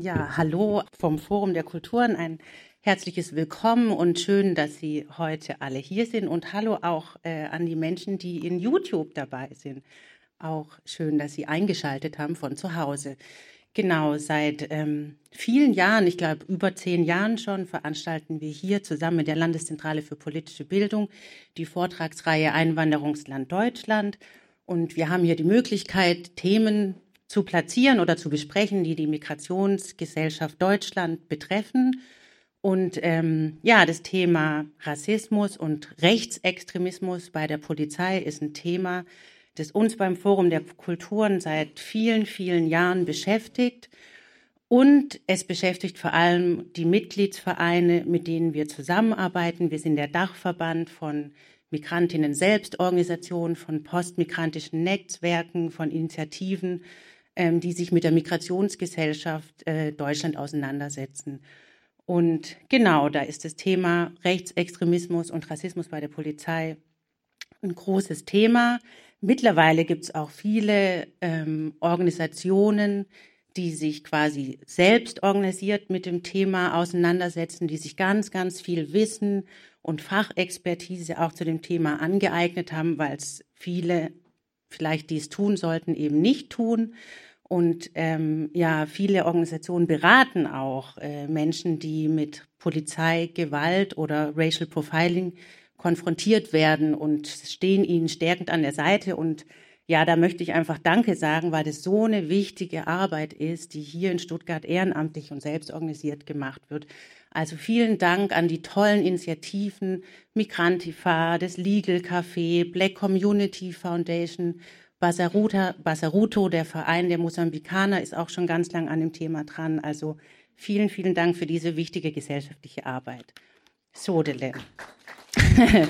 Ja, hallo vom Forum der Kulturen. Ein herzliches Willkommen und schön, dass Sie heute alle hier sind. Und hallo auch äh, an die Menschen, die in YouTube dabei sind. Auch schön, dass Sie eingeschaltet haben von zu Hause. Genau, seit ähm, vielen Jahren, ich glaube über zehn Jahren schon, veranstalten wir hier zusammen mit der Landeszentrale für politische Bildung die Vortragsreihe Einwanderungsland Deutschland. Und wir haben hier die Möglichkeit, Themen zu platzieren oder zu besprechen, die die Migrationsgesellschaft Deutschland betreffen. Und ähm, ja, das Thema Rassismus und Rechtsextremismus bei der Polizei ist ein Thema, das uns beim Forum der Kulturen seit vielen, vielen Jahren beschäftigt. Und es beschäftigt vor allem die Mitgliedsvereine, mit denen wir zusammenarbeiten. Wir sind der Dachverband von Migrantinnen Selbstorganisationen, von postmigrantischen Netzwerken, von Initiativen, ähm, die sich mit der Migrationsgesellschaft äh, Deutschland auseinandersetzen. Und genau, da ist das Thema Rechtsextremismus und Rassismus bei der Polizei ein großes Thema. Mittlerweile gibt es auch viele ähm, Organisationen, die sich quasi selbst organisiert mit dem Thema auseinandersetzen, die sich ganz, ganz viel Wissen und Fachexpertise auch zu dem Thema angeeignet haben, weil es viele vielleicht, die es tun sollten, eben nicht tun. Und ähm, ja, viele Organisationen beraten auch äh, Menschen, die mit Polizei, Gewalt oder Racial Profiling konfrontiert werden und stehen ihnen stärkend an der Seite. Und ja, da möchte ich einfach Danke sagen, weil das so eine wichtige Arbeit ist, die hier in Stuttgart ehrenamtlich und selbst organisiert gemacht wird. Also vielen Dank an die tollen Initiativen Migrantifa, das Legal Café, Black Community Foundation, Basaruta, Basaruto, der Verein der Mosambikaner, ist auch schon ganz lang an dem Thema dran. Also vielen, vielen Dank für diese wichtige gesellschaftliche Arbeit. Sodele.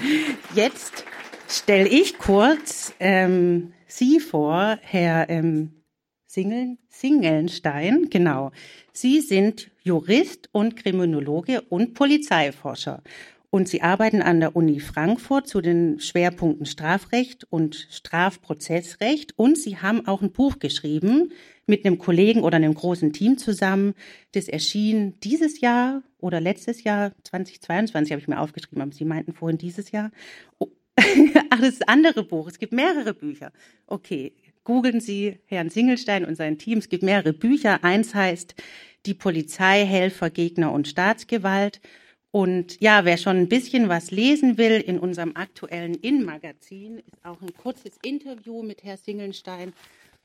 Jetzt stelle ich kurz ähm, Sie vor, Herr ähm, Singeln, Singelnstein. Genau. Sie sind Jurist und Kriminologe und Polizeiforscher. Und Sie arbeiten an der Uni Frankfurt zu den Schwerpunkten Strafrecht und Strafprozessrecht. Und Sie haben auch ein Buch geschrieben mit einem Kollegen oder einem großen Team zusammen. Das erschien dieses Jahr oder letztes Jahr, 2022 habe ich mir aufgeschrieben, aber Sie meinten vorhin dieses Jahr. Oh. Ach, das ist das andere Buch. Es gibt mehrere Bücher. Okay, googeln Sie Herrn Singelstein und sein Team. Es gibt mehrere Bücher. Eins heißt Die Polizei, Helfer, Gegner und Staatsgewalt. Und ja, wer schon ein bisschen was lesen will, in unserem aktuellen In-Magazin ist auch ein kurzes Interview mit Herrn Singelstein.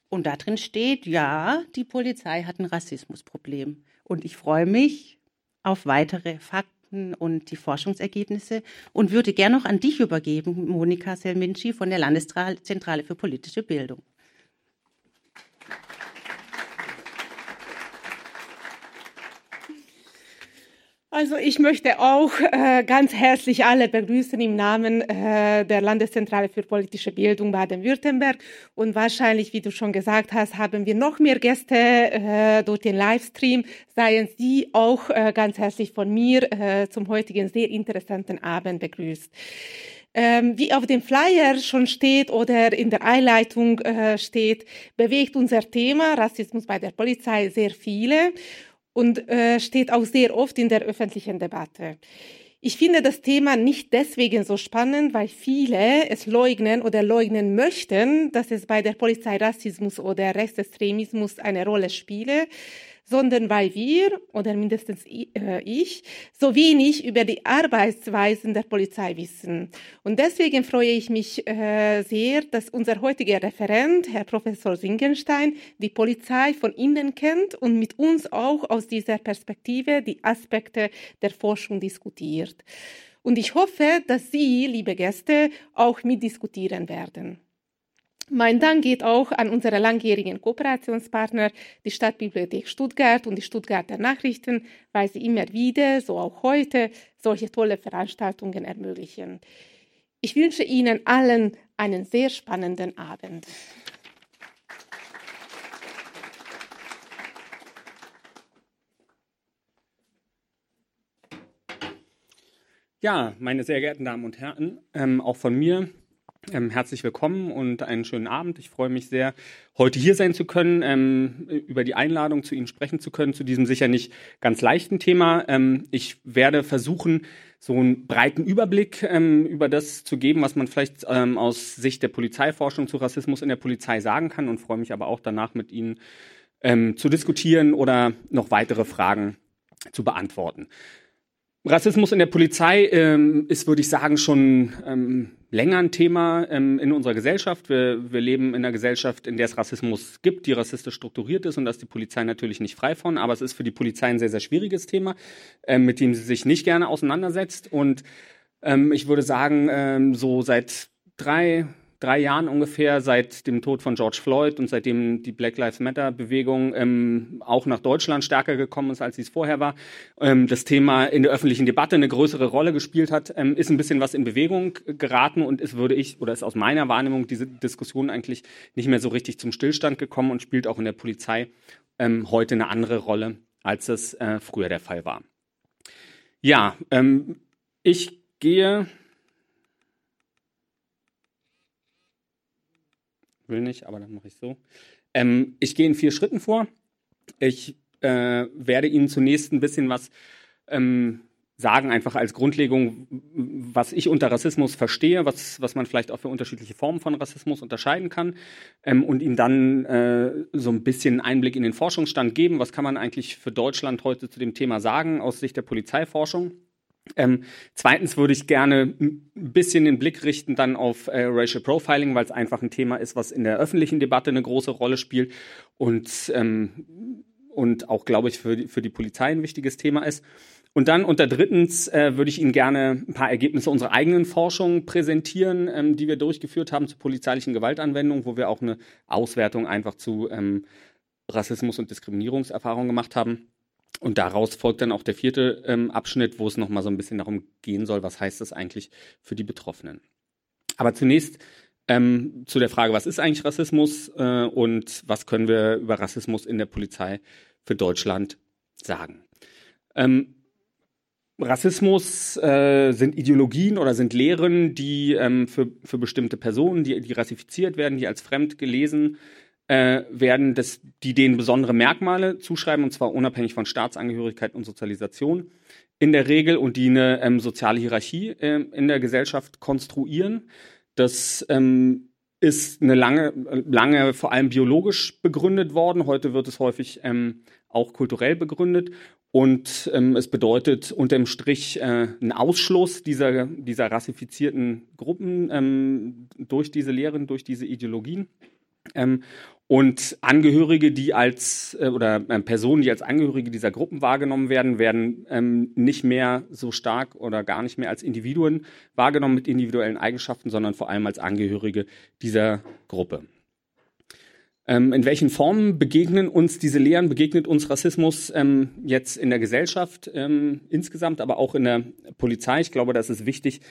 Und da drin steht, ja, die Polizei hat ein Rassismusproblem. Und ich freue mich auf weitere Fakten und die Forschungsergebnisse und würde gerne noch an dich übergeben, Monika Selminci von der Landeszentrale für politische Bildung. Also ich möchte auch äh, ganz herzlich alle begrüßen im Namen äh, der Landeszentrale für politische Bildung Baden-Württemberg. Und wahrscheinlich, wie du schon gesagt hast, haben wir noch mehr Gäste äh, durch den Livestream. Seien Sie auch äh, ganz herzlich von mir äh, zum heutigen sehr interessanten Abend begrüßt. Ähm, wie auf dem Flyer schon steht oder in der Einleitung äh, steht, bewegt unser Thema Rassismus bei der Polizei sehr viele und äh, steht auch sehr oft in der öffentlichen Debatte. Ich finde das Thema nicht deswegen so spannend, weil viele es leugnen oder leugnen möchten, dass es bei der Polizei Rassismus oder Rechtsextremismus eine Rolle spiele, sondern weil wir, oder mindestens äh, ich, so wenig über die Arbeitsweisen der Polizei wissen. Und deswegen freue ich mich äh, sehr, dass unser heutiger Referent, Herr Professor Singenstein, die Polizei von innen kennt und mit uns auch aus dieser Perspektive die Aspekte der Forschung diskutiert. Und ich hoffe, dass Sie, liebe Gäste, auch mitdiskutieren werden. Mein Dank geht auch an unsere langjährigen Kooperationspartner, die Stadtbibliothek Stuttgart und die Stuttgarter Nachrichten, weil sie immer wieder, so auch heute, solche tolle Veranstaltungen ermöglichen. Ich wünsche Ihnen allen einen sehr spannenden Abend. Ja, meine sehr geehrten Damen und Herren, ähm, auch von mir Ähm, herzlich willkommen und einen schönen Abend. Ich freue mich sehr, heute hier sein zu können, ähm, über die Einladung zu Ihnen sprechen zu können, zu diesem sicher nicht ganz leichten Thema. Ähm, ich werde versuchen, so einen breiten Überblick ähm, über das zu geben, was man vielleicht ähm, aus Sicht der Polizeiforschung zu Rassismus in der Polizei sagen kann und freue mich aber auch danach mit Ihnen ähm, zu diskutieren oder noch weitere Fragen zu beantworten. Rassismus in der Polizei ähm, ist, würde ich sagen, schon ähm, länger ein Thema ähm, in unserer Gesellschaft. Wir, wir leben in einer Gesellschaft, in der es Rassismus gibt, die rassistisch strukturiert ist und da ist die Polizei natürlich nicht frei von. Aber es ist für die Polizei ein sehr, sehr schwieriges Thema, ähm, mit dem sie sich nicht gerne auseinandersetzt. Und ähm, ich würde sagen, ähm, so seit drei, drei Jahren ungefähr, seit dem Tod von George Floyd und seitdem die Black Lives Matter-Bewegung ähm, auch nach Deutschland stärker gekommen ist, als sie es vorher war, ähm, das Thema in der öffentlichen Debatte eine größere Rolle gespielt hat, ähm, ist ein bisschen was in Bewegung geraten und ist, würde ich, oder ist aus meiner Wahrnehmung diese Diskussion eigentlich nicht mehr so richtig zum Stillstand gekommen und spielt auch in der Polizei ähm, heute eine andere Rolle, als es äh, früher der Fall war. Ja, ähm, ich gehe will nicht, aber dann mache ich so. Ähm, ich gehe in vier Schritten vor. Ich äh, werde Ihnen zunächst ein bisschen was ähm, sagen, einfach als Grundlegung, was ich unter Rassismus verstehe, was, was man vielleicht auch für unterschiedliche Formen von Rassismus unterscheiden kann ähm, und Ihnen dann äh, so ein bisschen Einblick in den Forschungsstand geben. Was kann man eigentlich für Deutschland heute zu dem Thema sagen aus Sicht der Polizeiforschung? Ähm, zweitens würde ich gerne ein bisschen den Blick richten dann auf äh, Racial Profiling, weil es einfach ein Thema ist, was in der öffentlichen Debatte eine große Rolle spielt und, ähm, und auch, glaube ich, für die, für die Polizei ein wichtiges Thema ist. Und dann unter drittens äh, würde ich Ihnen gerne ein paar Ergebnisse unserer eigenen Forschung präsentieren, ähm, die wir durchgeführt haben zur polizeilichen Gewaltanwendung, wo wir auch eine Auswertung einfach zu ähm, Rassismus und Diskriminierungserfahrungen gemacht haben. Und daraus folgt dann auch der vierte ähm, Abschnitt, wo es nochmal so ein bisschen darum gehen soll, was heißt das eigentlich für die Betroffenen. Aber zunächst ähm, zu der Frage, was ist eigentlich Rassismus äh, und was können wir über Rassismus in der Polizei für Deutschland sagen. Ähm, Rassismus äh, sind Ideologien oder sind Lehren, die ähm, für, für bestimmte Personen, die, die rassifiziert werden, die als fremd gelesen äh, werden, das, die denen besondere Merkmale zuschreiben, und zwar unabhängig von Staatsangehörigkeit und Sozialisation in der Regel und die eine ähm, soziale Hierarchie äh, in der Gesellschaft konstruieren. Das ähm, ist eine lange, lange vor allem biologisch begründet worden. Heute wird es häufig ähm, auch kulturell begründet. Und ähm, es bedeutet unterm Strich äh, einen Ausschluss dieser, dieser rassifizierten Gruppen ähm, durch diese Lehren, durch diese Ideologien. Ähm, und Angehörige, die als äh, oder äh, Personen, die als Angehörige dieser Gruppen wahrgenommen werden, werden ähm, nicht mehr so stark oder gar nicht mehr als Individuen wahrgenommen mit individuellen Eigenschaften, sondern vor allem als Angehörige dieser Gruppe. Ähm, in welchen Formen begegnen uns diese Lehren, begegnet uns Rassismus ähm, jetzt in der Gesellschaft ähm, insgesamt, aber auch in der Polizei? Ich glaube, das ist wichtig,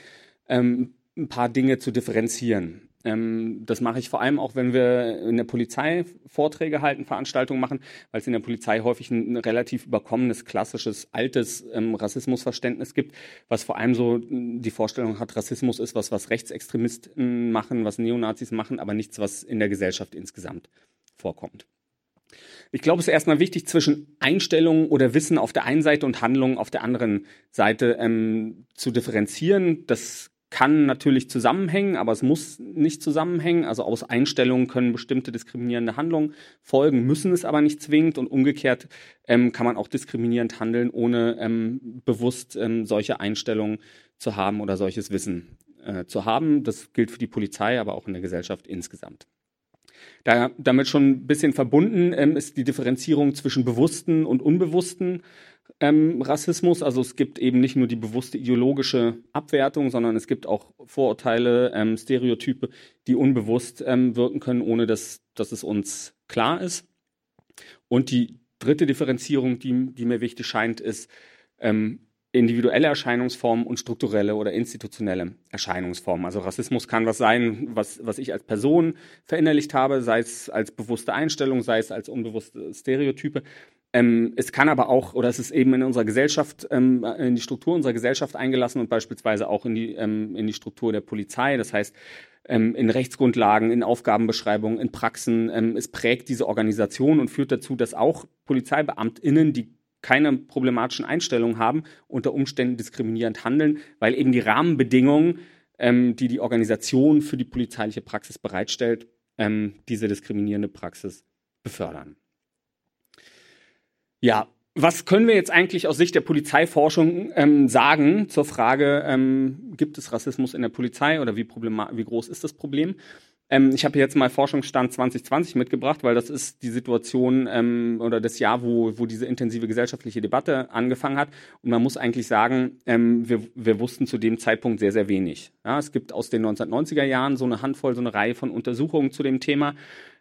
ähm, ein paar Dinge zu differenzieren. Ähm, das mache ich vor allem auch, wenn wir in der Polizei Vorträge halten, Veranstaltungen machen, weil es in der Polizei häufig ein, relativ überkommenes, klassisches, altes ähm, Rassismusverständnis gibt, was vor allem so die Vorstellung hat, Rassismus ist was, was Rechtsextremisten machen, was Neonazis machen, aber nichts, was in der Gesellschaft insgesamt vorkommt. Ich glaube, es ist erstmal wichtig, zwischen Einstellungen oder Wissen auf der einen Seite und Handlungen auf der anderen Seite ähm, zu differenzieren. Das kann natürlich zusammenhängen, aber es muss nicht zusammenhängen. Also aus Einstellungen können bestimmte diskriminierende Handlungen folgen, müssen es aber nicht zwingend und umgekehrt ähm, kann man auch diskriminierend handeln, ohne ähm, bewusst ähm, solche Einstellungen zu haben oder solches Wissen äh, zu haben. Das gilt für die Polizei, aber auch in der Gesellschaft insgesamt. Da, damit schon ein bisschen verbunden ähm, ist die Differenzierung zwischen bewussten und unbewussten ähm, Rassismus. Also es gibt eben nicht nur die bewusste ideologische Abwertung, sondern es gibt auch Vorurteile, ähm, Stereotype, die unbewusst ähm, wirken können, ohne dass, dass es uns klar ist. Und die dritte Differenzierung, die, die mir wichtig scheint, ist ähm, individuelle Erscheinungsformen und strukturelle oder institutionelle Erscheinungsformen. Also Rassismus kann was sein, was, was ich als Person verinnerlicht habe, sei es als bewusste Einstellung, sei es als unbewusste Stereotype. Ähm, es kann aber auch, oder es ist eben in unserer Gesellschaft, ähm, in die Struktur unserer Gesellschaft eingelassen und beispielsweise auch in die, ähm, in die Struktur der Polizei. Das heißt, ähm, in Rechtsgrundlagen, in Aufgabenbeschreibungen, in Praxen. Ähm, es prägt diese Organisation und führt dazu, dass auch PolizeibeamtInnen, die keine problematischen Einstellungen haben, unter Umständen diskriminierend handeln, weil eben die Rahmenbedingungen, ähm, die die Organisation für die polizeiliche Praxis bereitstellt, diese diskriminierende Praxis befördern. Ja, was können wir jetzt eigentlich aus Sicht der Polizeiforschung ähm, sagen zur Frage, ähm, gibt es Rassismus in der Polizei oder wie, wie groß ist das Problem? Ähm, ich habe jetzt mal Forschungsstand 2020 mitgebracht, weil das ist die Situation ähm, oder das Jahr, wo, wo diese intensive gesellschaftliche Debatte angefangen hat. Und man muss eigentlich sagen, ähm, wir, wir wussten zu dem Zeitpunkt sehr, sehr wenig. Ja, es gibt aus den 1990er Jahren so eine Handvoll, so eine Reihe von Untersuchungen zu dem Thema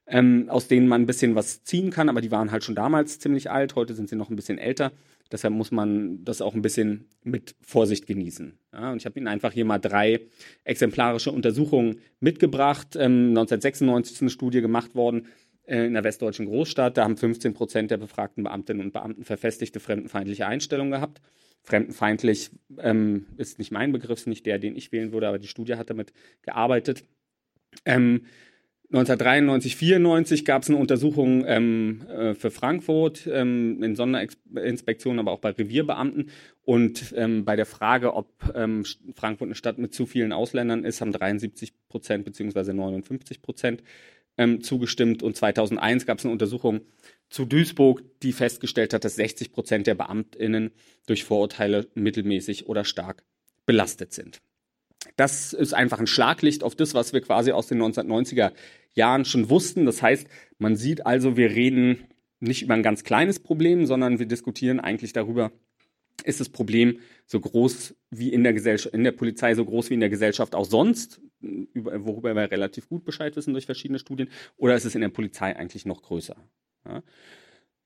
ähm, aus denen man ein bisschen was ziehen kann, aber die waren halt schon damals ziemlich alt, heute sind sie noch ein bisschen älter. Deshalb muss man das auch ein bisschen mit Vorsicht genießen. Ja, und ich habe Ihnen einfach hier mal drei exemplarische Untersuchungen mitgebracht. Ähm, 1996 ist eine Studie gemacht worden äh, in der westdeutschen Großstadt. Da haben 15 Prozent der befragten Beamtinnen und Beamten verfestigte fremdenfeindliche Einstellungen gehabt. Fremdenfeindlich ähm, ist nicht mein Begriff, ist nicht der, den ich wählen würde, aber die Studie hat damit gearbeitet. Ähm, 1993, 94 gab es eine Untersuchung ähm, äh, für Frankfurt ähm, in Sonderinspektionen, aber auch bei Revierbeamten. Und ähm, bei der Frage, ob ähm, Frankfurt eine Stadt mit zu vielen Ausländern ist, haben 73 Prozent bzw. 59 Prozent ähm, zugestimmt. Und 2001 gab es eine Untersuchung zu Duisburg, die festgestellt hat, dass 60 Prozent der BeamtInnen durch Vorurteile mittelmäßig oder stark belastet sind. Das ist einfach ein Schlaglicht auf das, was wir quasi aus den 1990er Jahren schon wussten. Das heißt, man sieht also, wir reden nicht über ein ganz kleines Problem, sondern wir diskutieren eigentlich darüber, ist das Problem so groß wie in der Gesellschaft, in der Polizei so groß wie in der Gesellschaft auch sonst, worüber wir relativ gut Bescheid wissen durch verschiedene Studien, oder ist es in der Polizei eigentlich noch größer? Ja.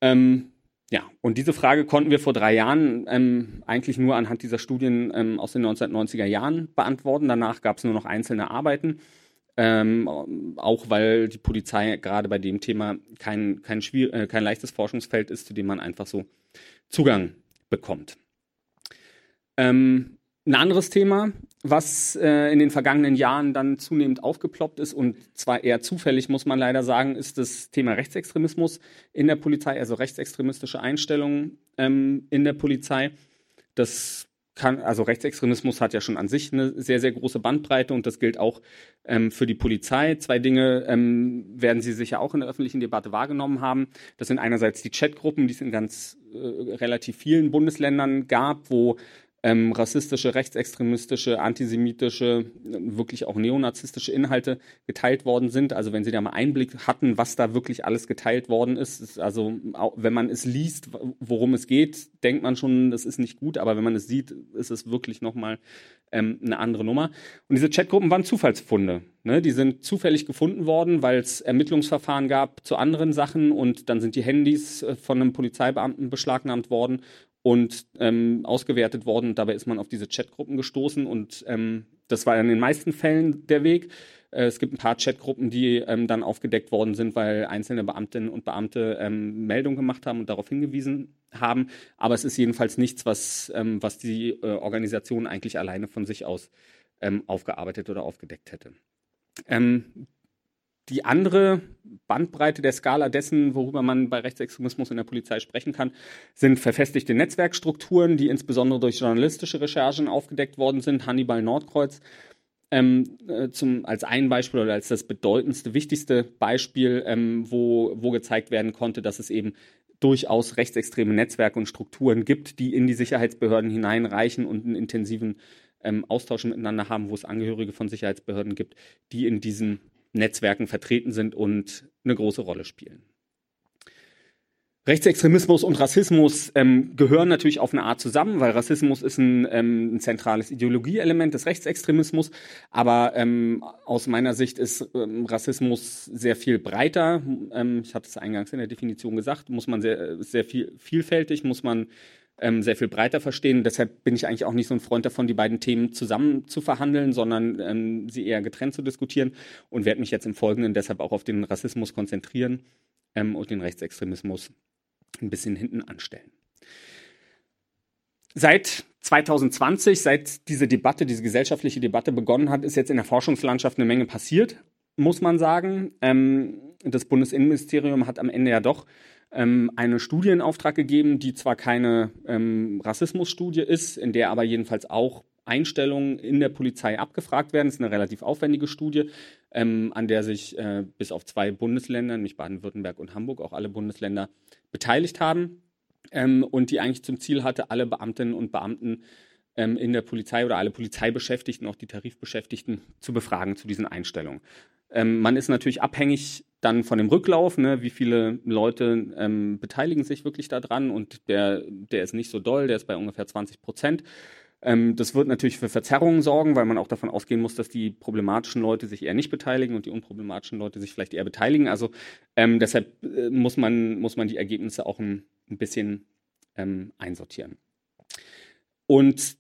Ähm, ja, und diese Frage konnten wir vor drei Jahren ähm, eigentlich nur anhand dieser Studien ähm, aus den 1990er Jahren beantworten. Danach gab es nur noch einzelne Arbeiten, ähm, auch weil die Polizei gerade bei dem Thema kein, kein, äh, kein leichtes Forschungsfeld ist, zu dem man einfach so Zugang bekommt. Ähm, ein anderes Thema, was äh, in den vergangenen Jahren dann zunehmend aufgeploppt ist und zwar eher zufällig, muss man leider sagen, ist das Thema Rechtsextremismus in der Polizei, also rechtsextremistische Einstellungen ähm, in der Polizei. Das kann, also Rechtsextremismus hat ja schon an sich eine sehr, sehr große Bandbreite und das gilt auch ähm, für die Polizei. Zwei Dinge ähm, werden Sie sicher auch in der öffentlichen Debatte wahrgenommen haben. Das sind einerseits die Chatgruppen, die es in ganz äh, relativ vielen Bundesländern gab, wo ähm, rassistische, rechtsextremistische, antisemitische, wirklich auch neonazistische Inhalte geteilt worden sind. Also wenn Sie da mal Einblick hatten, was da wirklich alles geteilt worden ist, ist also wenn man es liest, worum es geht, denkt man schon, das ist nicht gut, aber wenn man es sieht, ist es wirklich nochmal ähm, eine andere Nummer. Und diese Chatgruppen waren Zufallsfunde. Ne? Die sind zufällig gefunden worden, weil es Ermittlungsverfahren gab zu anderen Sachen und dann sind die Handys äh, von einem Polizeibeamten beschlagnahmt worden und ähm, ausgewertet worden. Dabei ist man auf diese Chatgruppen gestoßen und ähm, das war in den meisten Fällen der Weg. Äh, es gibt ein paar Chatgruppen, die ähm, dann aufgedeckt worden sind, weil einzelne Beamtinnen und Beamte ähm, Meldungen gemacht haben und darauf hingewiesen haben. Aber es ist jedenfalls nichts, was, ähm, was die äh, Organisation eigentlich alleine von sich aus ähm, aufgearbeitet oder aufgedeckt hätte. Ähm, die andere Bandbreite der Skala dessen, worüber man bei Rechtsextremismus in der Polizei sprechen kann, sind verfestigte Netzwerkstrukturen, die insbesondere durch journalistische Recherchen aufgedeckt worden sind. Hannibal Nordkreuz ähm, äh, zum, als ein Beispiel oder als das bedeutendste, wichtigste Beispiel, ähm, wo, wo gezeigt werden konnte, dass es eben durchaus rechtsextreme Netzwerke und Strukturen gibt, die in die Sicherheitsbehörden hineinreichen und einen intensiven ähm, Austausch miteinander haben, wo es Angehörige von Sicherheitsbehörden gibt, die in diesen Netzwerken vertreten sind und eine große Rolle spielen. Rechtsextremismus und Rassismus ähm, gehören natürlich auf eine Art zusammen, weil Rassismus ist ein, ähm, ein zentrales Ideologieelement des Rechtsextremismus. Aber ähm, aus meiner Sicht ist ähm, Rassismus sehr viel breiter. Ähm, ich habe es eingangs in der Definition gesagt, muss man sehr, sehr viel vielfältig, muss man ähm, sehr viel breiter verstehen. Deshalb bin ich eigentlich auch nicht so ein Freund davon, die beiden Themen zusammen zu verhandeln, sondern ähm, sie eher getrennt zu diskutieren und werde mich jetzt im Folgenden deshalb auch auf den Rassismus konzentrieren ähm, und den Rechtsextremismus ein bisschen hinten anstellen. Seit 2020, seit diese Debatte, diese gesellschaftliche Debatte begonnen hat, ist jetzt in der Forschungslandschaft eine Menge passiert, muss man sagen. Ähm, das Bundesinnenministerium hat am Ende ja doch ähm, einen Studienauftrag gegeben, die zwar keine ähm, Rassismusstudie ist, in der aber jedenfalls auch Einstellungen in der Polizei abgefragt werden. Das ist eine relativ aufwendige Studie, ähm, an der sich äh, bis auf zwei Bundesländer, nämlich Baden-Württemberg und Hamburg, auch alle Bundesländer beteiligt haben ähm, und die eigentlich zum Ziel hatte, alle Beamtinnen und Beamten ähm, in der Polizei oder alle Polizeibeschäftigten, auch die Tarifbeschäftigten, zu befragen zu diesen Einstellungen. Ähm, man ist natürlich abhängig dann von dem Rücklauf, ne, wie viele Leute ähm, beteiligen sich wirklich daran und der, der ist nicht so doll, der ist bei ungefähr 20 Prozent. Ähm, das wird natürlich für Verzerrungen sorgen, weil man auch davon ausgehen muss, dass die problematischen Leute sich eher nicht beteiligen und die unproblematischen Leute sich vielleicht eher beteiligen. Also ähm, deshalb äh, muss, man, muss man die Ergebnisse auch ein, ein bisschen ähm, einsortieren. Und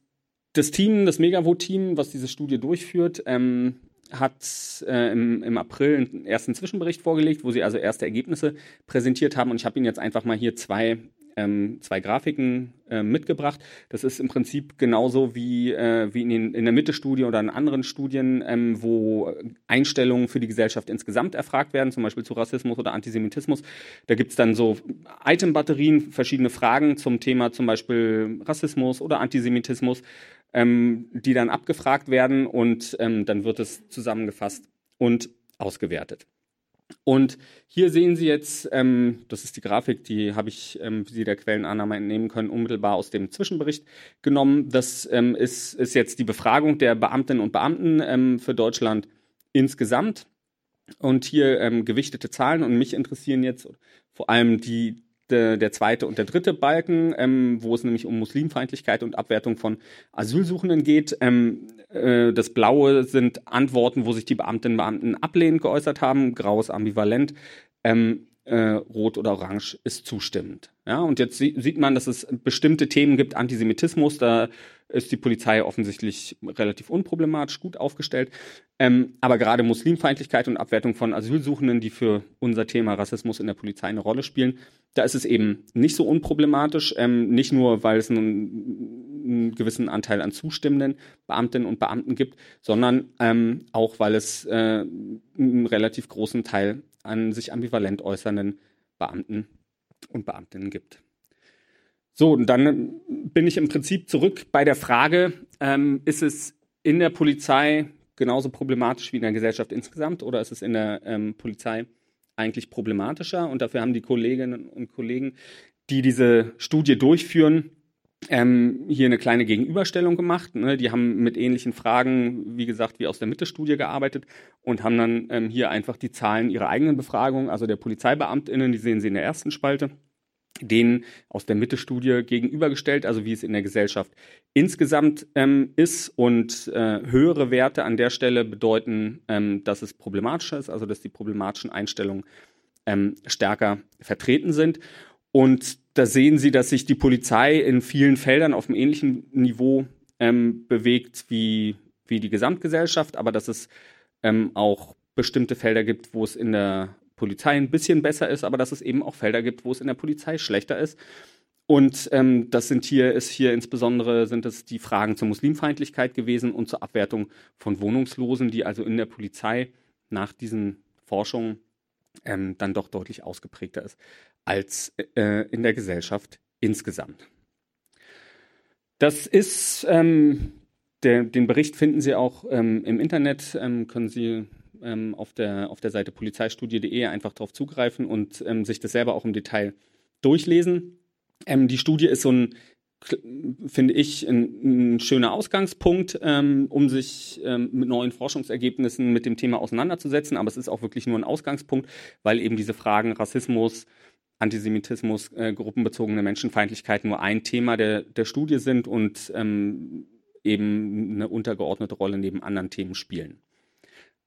das Team, das Megavote-Team, was diese Studie durchführt, ähm, hat äh, im, im, April einen ersten Zwischenbericht vorgelegt, wo sie also erste Ergebnisse präsentiert haben. Und ich habe Ihnen jetzt einfach mal hier zwei ähm, zwei Grafiken äh, mitgebracht. Das ist im Prinzip genauso wie, äh, wie in, den, in der Mitte-Studie oder in anderen Studien, ähm, wo Einstellungen für die Gesellschaft insgesamt erfragt werden, zum Beispiel zu Rassismus oder Antisemitismus. Da gibt es dann so Item-Batterien, verschiedene Fragen zum Thema zum Beispiel Rassismus oder Antisemitismus, ähm, die dann abgefragt werden und ähm, dann wird es zusammengefasst und ausgewertet. Und hier sehen Sie jetzt, ähm, das ist die Grafik, die habe ich, ähm, wie Sie der Quellenannahme entnehmen können, unmittelbar aus dem Zwischenbericht genommen. Das ähm, ist, ist jetzt die Befragung der Beamtinnen und Beamten ähm, für Deutschland insgesamt. Und hier ähm, gewichtete Zahlen und mich interessieren jetzt vor allem die, de, der zweite und der dritte Balken, ähm, wo es nämlich um Muslimfeindlichkeit und Abwertung von Asylsuchenden geht. Ähm, äh, das Blaue sind Antworten, wo sich die Beamtinnen und Beamten ablehnend geäußert haben. Grau ist ambivalent. Ähm, äh, Rot oder Orange ist zustimmend. Ja, und jetzt sieht man, dass es bestimmte Themen gibt, Antisemitismus, da ist die Polizei offensichtlich relativ unproblematisch gut aufgestellt. Ähm, aber gerade Muslimfeindlichkeit und Abwertung von Asylsuchenden, die für unser Thema Rassismus in der Polizei eine Rolle spielen, da ist es eben nicht so unproblematisch. Ähm, nicht nur, weil es einen, einen, gewissen Anteil an zustimmenden Beamtinnen und Beamten gibt, sondern ähm, auch, weil es äh, einen relativ großen Teil an sich ambivalent äußernden Beamten und Beamtinnen gibt. So, und dann bin ich im Prinzip zurück bei der Frage, ähm, ist es in der Polizei genauso problematisch wie in der Gesellschaft insgesamt oder ist es in der ähm, Polizei eigentlich problematischer? Und dafür haben die Kolleginnen und Kollegen, die diese Studie durchführen, ähm, hier eine kleine Gegenüberstellung gemacht. Ne? Die haben mit ähnlichen Fragen, wie gesagt, wie aus der Mitte-Studie gearbeitet und haben dann ähm, hier einfach die Zahlen ihrer eigenen Befragung, also der PolizeibeamtInnen, die sehen Sie in der ersten Spalte, denen aus der Mitte-Studie gegenübergestellt, also wie es in der Gesellschaft insgesamt ähm, ist. Und äh, höhere Werte an der Stelle bedeuten, ähm, dass es problematischer ist, also dass die problematischen Einstellungen ähm, stärker vertreten sind. Und da sehen Sie, dass sich die Polizei in vielen Feldern auf einem ähnlichen Niveau ähm, bewegt wie, wie die Gesamtgesellschaft, aber dass es ähm, auch bestimmte Felder gibt, wo es in der Polizei ein bisschen besser ist, aber dass es eben auch Felder gibt, wo es in der Polizei schlechter ist. Und ähm, das sind hier, ist hier insbesondere sind es die Fragen zur Muslimfeindlichkeit gewesen und zur Abwertung von Wohnungslosen, die also in der Polizei nach diesen Forschungen ähm, dann doch deutlich ausgeprägter ist als äh, in der Gesellschaft insgesamt. Das ist ähm, der, den Bericht finden Sie auch ähm, im Internet, ähm, können Sie ähm, auf, der, auf der Seite polizeistudie.de einfach darauf zugreifen und ähm, sich das selber auch im Detail durchlesen. Die Studie ist so ein, finde ich, ein, ein schöner Ausgangspunkt, ähm, um sich ähm, mit neuen Forschungsergebnissen mit dem Thema auseinanderzusetzen. Aber es ist auch wirklich nur ein Ausgangspunkt, weil eben diese Fragen Rassismus, Antisemitismus, äh, gruppenbezogene Menschenfeindlichkeit nur ein Thema der, der Studie sind und ähm, eben eine untergeordnete Rolle neben anderen Themen spielen.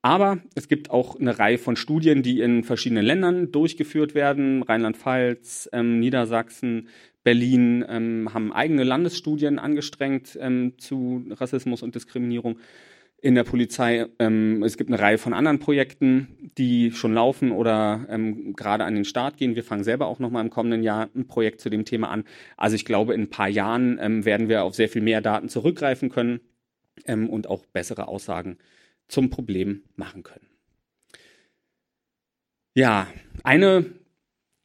Aber es gibt auch eine Reihe von Studien, die in verschiedenen Ländern durchgeführt werden. Rheinland-Pfalz, ähm, Niedersachsen, Berlin ähm, haben eigene Landesstudien angestrengt ähm, zu Rassismus und Diskriminierung. In der Polizei. Ähm, es gibt eine Reihe von anderen Projekten, die schon laufen oder ähm, gerade an den Start gehen. Wir fangen selber auch nochmal im kommenden Jahr ein Projekt zu dem Thema an. Also ich glaube, in ein paar Jahren ähm, werden wir auf sehr viel mehr Daten zurückgreifen können ähm, und auch bessere Aussagen zum Problem machen können. Ja, eine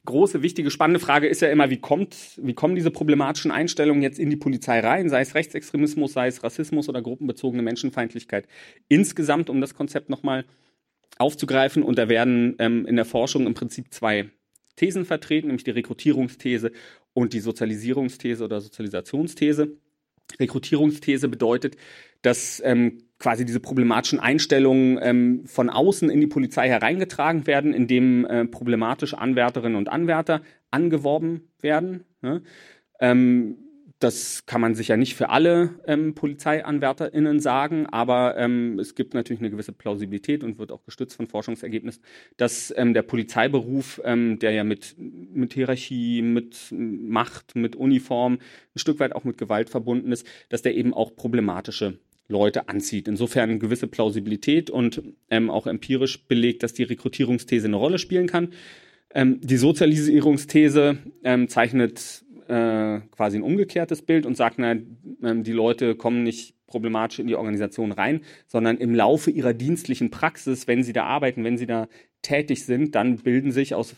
große, wichtige, spannende Frage ist ja immer, wie, kommt, wie kommen diese problematischen Einstellungen jetzt in die Polizei rein, sei es Rechtsextremismus, sei es Rassismus oder gruppenbezogene Menschenfeindlichkeit insgesamt, um das Konzept nochmal aufzugreifen. Und da werden ähm, in der Forschung im Prinzip zwei Thesen vertreten, nämlich die Rekrutierungsthese und die Sozialisierungsthese oder Sozialisationsthese. Rekrutierungsthese bedeutet, dass ähm, quasi diese problematischen Einstellungen ähm, von außen in die Polizei hereingetragen werden, indem äh, problematische Anwärterinnen und Anwärter angeworben werden. Ne? Ähm, das kann man sicher nicht für alle ähm, PolizeianwärterInnen sagen, aber ähm, es gibt natürlich eine gewisse Plausibilität und wird auch gestützt von Forschungsergebnissen, dass ähm, der Polizeiberuf, ähm, der ja mit, mit Hierarchie, mit Macht, mit Uniform, ein Stück weit auch mit Gewalt verbunden ist, dass der eben auch problematische Leute anzieht. Insofern eine gewisse Plausibilität und ähm, auch empirisch belegt, dass die Rekrutierungsthese eine Rolle spielen kann. Ähm, die Sozialisierungsthese ähm, zeichnet äh, quasi ein umgekehrtes Bild und sagt, na, ähm, die Leute kommen nicht problematisch in die Organisation rein, sondern im Laufe ihrer dienstlichen Praxis, wenn sie da arbeiten, wenn sie da tätig sind, dann bilden sich aus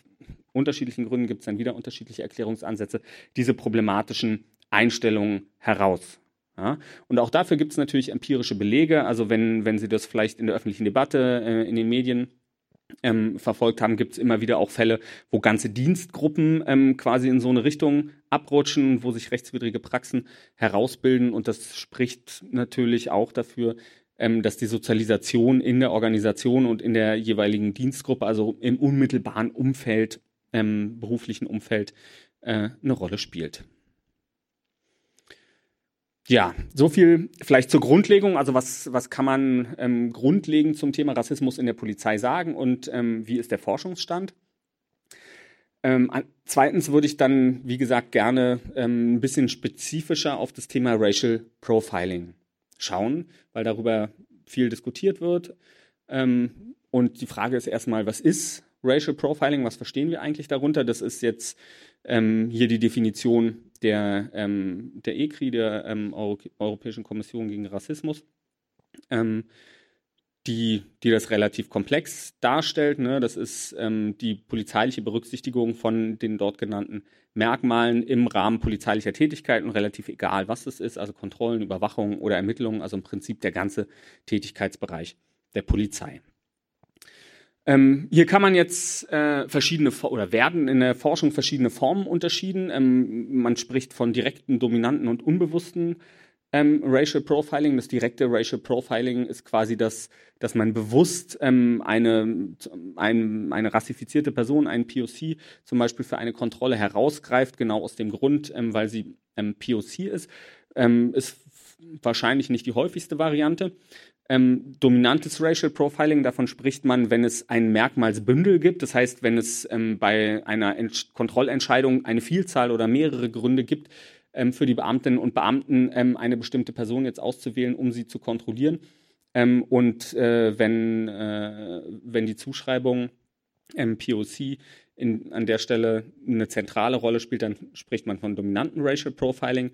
unterschiedlichen Gründen, gibt es dann wieder unterschiedliche Erklärungsansätze, diese problematischen Einstellungen heraus. Ja? Und auch dafür gibt es natürlich empirische Belege. Also wenn, wenn Sie das vielleicht in der öffentlichen Debatte, äh, in den Medien ähm, verfolgt haben, gibt es immer wieder auch Fälle, wo ganze Dienstgruppen ähm, quasi in so eine Richtung abrutschen, wo sich rechtswidrige Praxen herausbilden. Und das spricht natürlich auch dafür, ähm, dass die Sozialisation in der Organisation und in der jeweiligen Dienstgruppe, also im unmittelbaren Umfeld, ähm, beruflichen Umfeld, äh, eine Rolle spielt. Ja, so viel vielleicht zur Grundlegung. Also was, was kann man ähm, grundlegend zum Thema Rassismus in der Polizei sagen und ähm, wie ist der Forschungsstand? Ähm, zweitens würde ich dann, wie gesagt, gerne ähm, ein bisschen spezifischer auf das Thema Racial Profiling schauen, weil darüber viel diskutiert wird. Ähm, und die Frage ist erstmal, was ist Racial Profiling? Was verstehen wir eigentlich darunter? Das ist jetzt ähm, hier die Definition der, ähm, der ECRI, der ähm, Euro Europäischen Kommission gegen Rassismus, ähm, die, die das relativ komplex darstellt. Ne? Das ist ähm, die polizeiliche Berücksichtigung von den dort genannten Merkmalen im Rahmen polizeilicher Tätigkeiten, relativ egal, was es ist, also Kontrollen, Überwachung oder Ermittlungen, also im Prinzip der ganze Tätigkeitsbereich der Polizei. Ähm, hier kann man jetzt äh, verschiedene oder werden in der Forschung verschiedene Formen unterschieden. Ähm, man spricht von direkten, dominanten und unbewussten ähm, Racial Profiling. Das direkte Racial Profiling ist quasi das, dass man bewusst ähm, eine, ein, eine rassifizierte Person, einen POC, zum Beispiel für eine Kontrolle herausgreift, genau aus dem Grund, ähm, weil sie ähm, POC ist. Ähm, ist wahrscheinlich nicht die häufigste Variante. Ähm, dominantes Racial Profiling, davon spricht man, wenn es ein Merkmalsbündel gibt. Das heißt, wenn es ähm, bei einer Entsch Kontrollentscheidung eine Vielzahl oder mehrere Gründe gibt, ähm, für die Beamtinnen und Beamten ähm, eine bestimmte Person jetzt auszuwählen, um sie zu kontrollieren. Ähm, und äh, wenn, äh, wenn die Zuschreibung ähm, POC in, an der Stelle eine zentrale Rolle spielt, dann spricht man von dominanten Racial Profiling.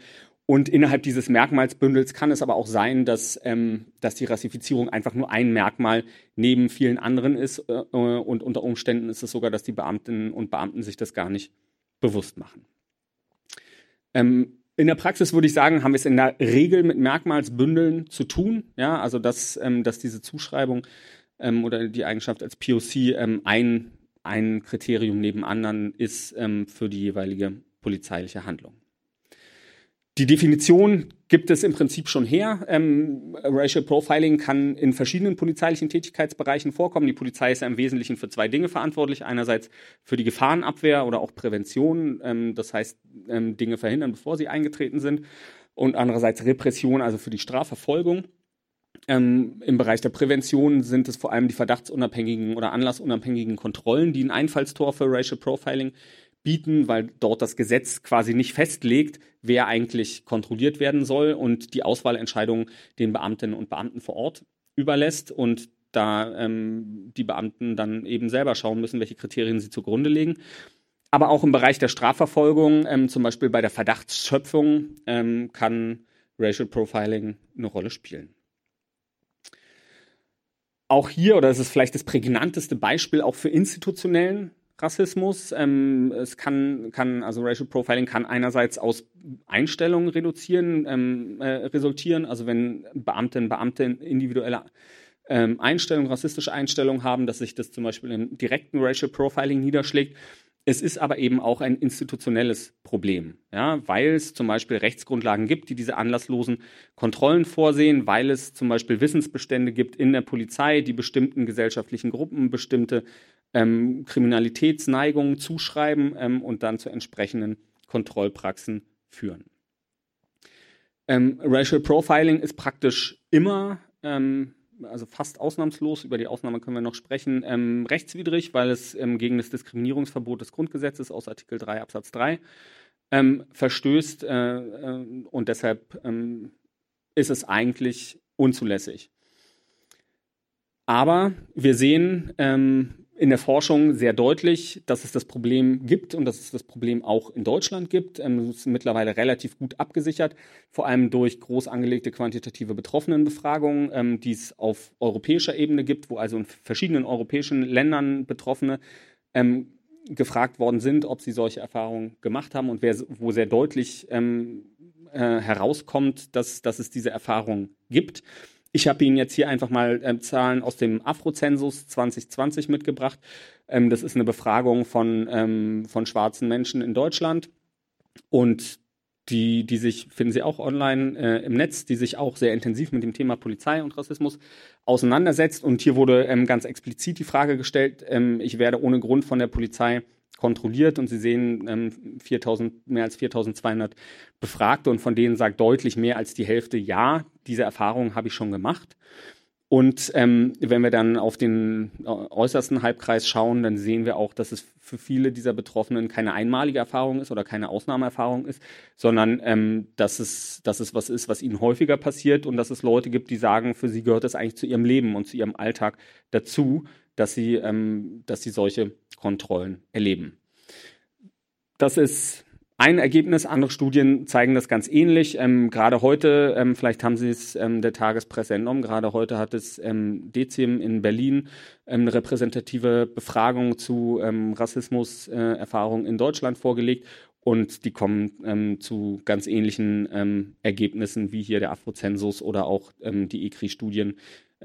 Und innerhalb dieses Merkmalsbündels kann es aber auch sein, dass, ähm, dass die Rassifizierung einfach nur ein Merkmal neben vielen anderen ist. Äh, und unter Umständen ist es sogar, dass die Beamtinnen und Beamten sich das gar nicht bewusst machen. Ähm, in der Praxis würde ich sagen, haben wir es in der Regel mit Merkmalsbündeln zu tun. Ja, also dass, ähm, dass diese Zuschreibung ähm, oder die Eigenschaft als POC ähm, ein, ein Kriterium neben anderen ist ähm, für die jeweilige polizeiliche Handlung. Die Definition gibt es im Prinzip schon her. Ähm, Racial Profiling kann in verschiedenen polizeilichen Tätigkeitsbereichen vorkommen. Die Polizei ist ja im Wesentlichen für zwei Dinge verantwortlich. Einerseits für die Gefahrenabwehr oder auch Prävention, ähm, das heißt ähm, Dinge verhindern, bevor sie eingetreten sind. Und andererseits Repression, also für die Strafverfolgung. Ähm, Im Bereich der Prävention sind es vor allem die verdachtsunabhängigen oder anlassunabhängigen Kontrollen, die ein Einfallstor für Racial Profiling bieten, weil dort das Gesetz quasi nicht festlegt, wer eigentlich kontrolliert werden soll und die Auswahlentscheidungen den Beamtinnen und Beamten vor Ort überlässt und da ähm, die Beamten dann eben selber schauen müssen, welche Kriterien sie zugrunde legen. Aber auch im Bereich der Strafverfolgung, ähm, zum Beispiel bei der Verdachtsschöpfung, ähm, kann Racial Profiling eine Rolle spielen. Auch hier, oder es ist vielleicht das prägnanteste Beispiel auch für institutionellen Rassismus. Ähm, es kann, kann, also Racial Profiling kann einerseits aus Einstellungen reduzieren, ähm, äh, resultieren. Also wenn Beamtinnen, Beamte individuelle ähm, Einstellungen, rassistische Einstellungen haben, dass sich das zum Beispiel im direkten Racial Profiling niederschlägt. Es ist aber eben auch ein institutionelles Problem, ja, weil es zum Beispiel Rechtsgrundlagen gibt, die diese anlasslosen Kontrollen vorsehen, weil es zum Beispiel Wissensbestände gibt in der Polizei, die bestimmten gesellschaftlichen Gruppen bestimmte ähm, Kriminalitätsneigungen zuschreiben ähm, und dann zu entsprechenden Kontrollpraxen führen. Ähm, Racial Profiling ist praktisch immer ähm, also fast ausnahmslos, über die Ausnahme können wir noch sprechen, ähm, rechtswidrig, weil es ähm, gegen das Diskriminierungsverbot des Grundgesetzes aus Artikel 3 Absatz 3 ähm, verstößt äh, äh, und deshalb ist es eigentlich unzulässig. Aber wir sehen, ähm, in der Forschung sehr deutlich, dass es das Problem gibt und dass es das Problem auch in Deutschland gibt. Ähm, es ist mittlerweile relativ gut abgesichert, vor allem durch groß angelegte quantitative Betroffenenbefragungen, ähm, die es auf europäischer Ebene gibt, wo also in verschiedenen europäischen Ländern Betroffene ähm, gefragt worden sind, ob sie solche Erfahrungen gemacht haben und wer, wo sehr deutlich ähm, äh, herauskommt, dass, dass es diese Erfahrungen gibt. Ich habe Ihnen jetzt hier einfach mal äh, Zahlen aus dem Afrozensus 2020 mitgebracht. Ähm, das ist eine Befragung von, ähm, von schwarzen Menschen in Deutschland. Und die, die sich, finden Sie auch online äh, im Netz, die sich auch sehr intensiv mit dem Thema Polizei und Rassismus auseinandersetzt. Und hier wurde ähm, ganz explizit die Frage gestellt, ähm, ich werde ohne Grund von der Polizei kontrolliert und Sie sehen ähm, 4000, mehr als 4200 Befragte und von denen sagt deutlich mehr als die Hälfte, ja, diese Erfahrung habe ich schon gemacht. Und ähm, wenn wir dann auf den äh, äußersten Halbkreis schauen, dann sehen wir auch, dass es für viele dieser Betroffenen keine einmalige Erfahrung ist oder keine Ausnahmeerfahrung ist, sondern ähm, dass, es, dass es was ist, was ihnen häufiger passiert und dass es Leute gibt, die sagen, für sie gehört es eigentlich zu ihrem Leben und zu ihrem Alltag dazu, dass sie, ähm, dass sie solche Kontrollen erleben. Das ist ein Ergebnis, andere Studien zeigen das ganz ähnlich. Ähm, gerade heute, ähm, vielleicht haben Sie es ähm, der Tagespresse entnommen, gerade heute hat es ähm, Dezim in Berlin ähm, eine repräsentative Befragung zu ähm, Rassismuserfahrungen äh, in Deutschland vorgelegt und die kommen ähm, zu ganz ähnlichen Ergebnissen wie hier der Afrozensus oder auch die ECRI-Studien,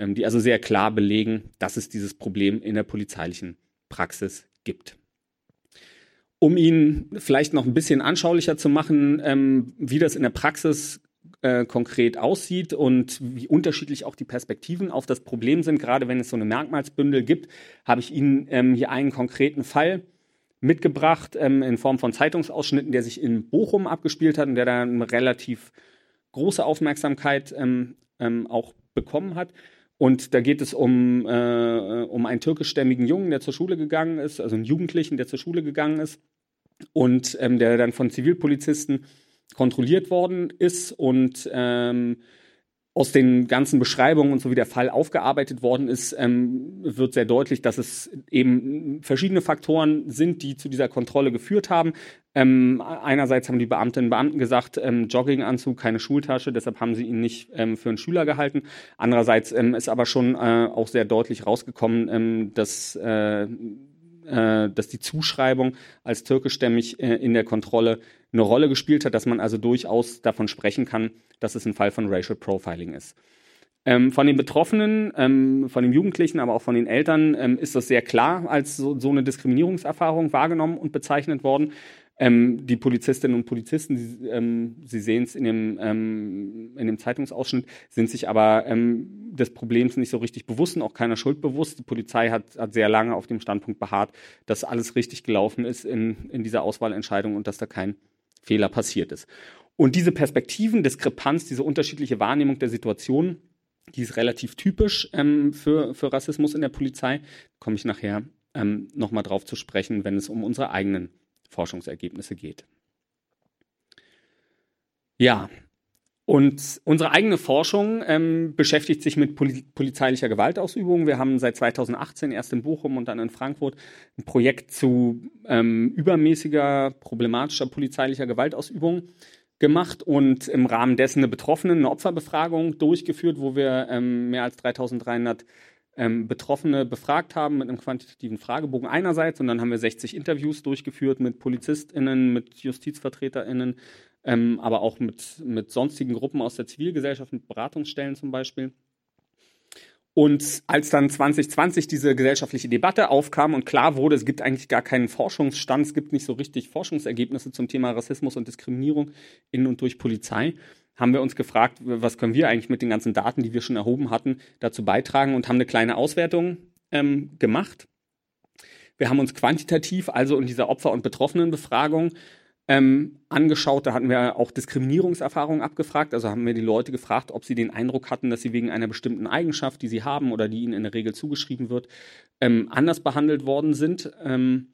die also sehr klar belegen, dass es dieses Problem in der polizeilichen Praxis gibt. Um ihn vielleicht noch ein bisschen anschaulicher zu machen, ähm, wie das in der Praxis äh, konkret aussieht und wie unterschiedlich auch die Perspektiven auf das Problem sind, gerade wenn es so eine Merkmalsbündel gibt, habe ich Ihnen ähm, hier einen konkreten Fall mitgebracht ähm, in Form von Zeitungsausschnitten, der sich in Bochum abgespielt hat und der dann eine relativ große Aufmerksamkeit ähm, ähm, auch bekommen hat. Und da geht es um, äh, um einen türkischstämmigen Jungen, der zur Schule gegangen ist, also einen Jugendlichen, der zur Schule gegangen ist und ähm, der dann von Zivilpolizisten kontrolliert worden ist und ähm, aus den ganzen Beschreibungen und so wie der Fall aufgearbeitet worden ist, ähm, wird sehr deutlich, dass es eben verschiedene Faktoren sind, die zu dieser Kontrolle geführt haben. Ähm, einerseits haben die Beamtinnen und Beamten gesagt, ähm, Jogginganzug, keine Schultasche, deshalb haben sie ihn nicht ähm, für einen Schüler gehalten. Andererseits ähm, ist aber schon äh, auch sehr deutlich rausgekommen, ähm, dass äh, äh, dass die Zuschreibung als türkischstämmig äh, in der Kontrolle eine Rolle gespielt hat, dass man also durchaus davon sprechen kann, dass es ein Fall von Racial Profiling ist. Ähm, von den Betroffenen, ähm, von den Jugendlichen, aber auch von den Eltern ähm, ist das sehr klar als so, so, eine Diskriminierungserfahrung wahrgenommen und bezeichnet worden. Ähm, die Polizistinnen und Polizisten, die, ähm, Sie sehen es in, dem, ähm, in dem Zeitungsausschnitt, sind sich aber ähm, des Problems nicht so richtig bewusst und auch keiner Schuld bewusst. Die Polizei hat, hat sehr lange auf dem Standpunkt beharrt, dass alles richtig gelaufen ist in, in dieser Auswahlentscheidung und dass da kein Fehler passiert ist. Und diese Perspektiven, Diskrepanz, diese unterschiedliche Wahrnehmung der Situation, die ist relativ typisch ähm, für, für Rassismus in der Polizei. komme ich nachher ähm, nochmal drauf zu sprechen, wenn es um unsere eigenen Forschungsergebnisse geht. Ja, Und unsere eigene Forschung ähm, beschäftigt sich mit poli polizeilicher Gewaltausübung. Wir haben seit 2018 erst in Bochum und dann in Frankfurt ein Projekt zu ähm, übermäßiger, problematischer polizeilicher Gewaltausübung gemacht und im Rahmen dessen eine Betroffenen, eine Opferbefragung durchgeführt, wo wir ähm, mehr als 3300 ähm, Betroffene befragt haben mit einem quantitativen Fragebogen einerseits und dann haben wir 60 Interviews durchgeführt mit PolizistInnen, mit JustizvertreterInnen, ähm, aber auch mit, mit sonstigen Gruppen aus der Zivilgesellschaft, mit Beratungsstellen zum Beispiel. Und als dann 2020 diese gesellschaftliche Debatte aufkam und klar wurde, es gibt eigentlich gar keinen Forschungsstand, es gibt nicht so richtig Forschungsergebnisse zum Thema Rassismus und Diskriminierung in und durch Polizei, haben wir uns gefragt, was können wir eigentlich mit den ganzen Daten, die wir schon erhoben hatten, dazu beitragen und haben eine kleine Auswertung ähm, gemacht. Wir haben uns quantitativ, also in dieser Opfer- und Betroffenenbefragung, ähm, angeschaut. Da hatten wir auch Diskriminierungserfahrungen abgefragt. Also haben wir die Leute gefragt, ob sie den Eindruck hatten, dass sie wegen einer bestimmten Eigenschaft, die sie haben oder die ihnen in der Regel zugeschrieben wird, ähm, anders behandelt worden sind. Ähm,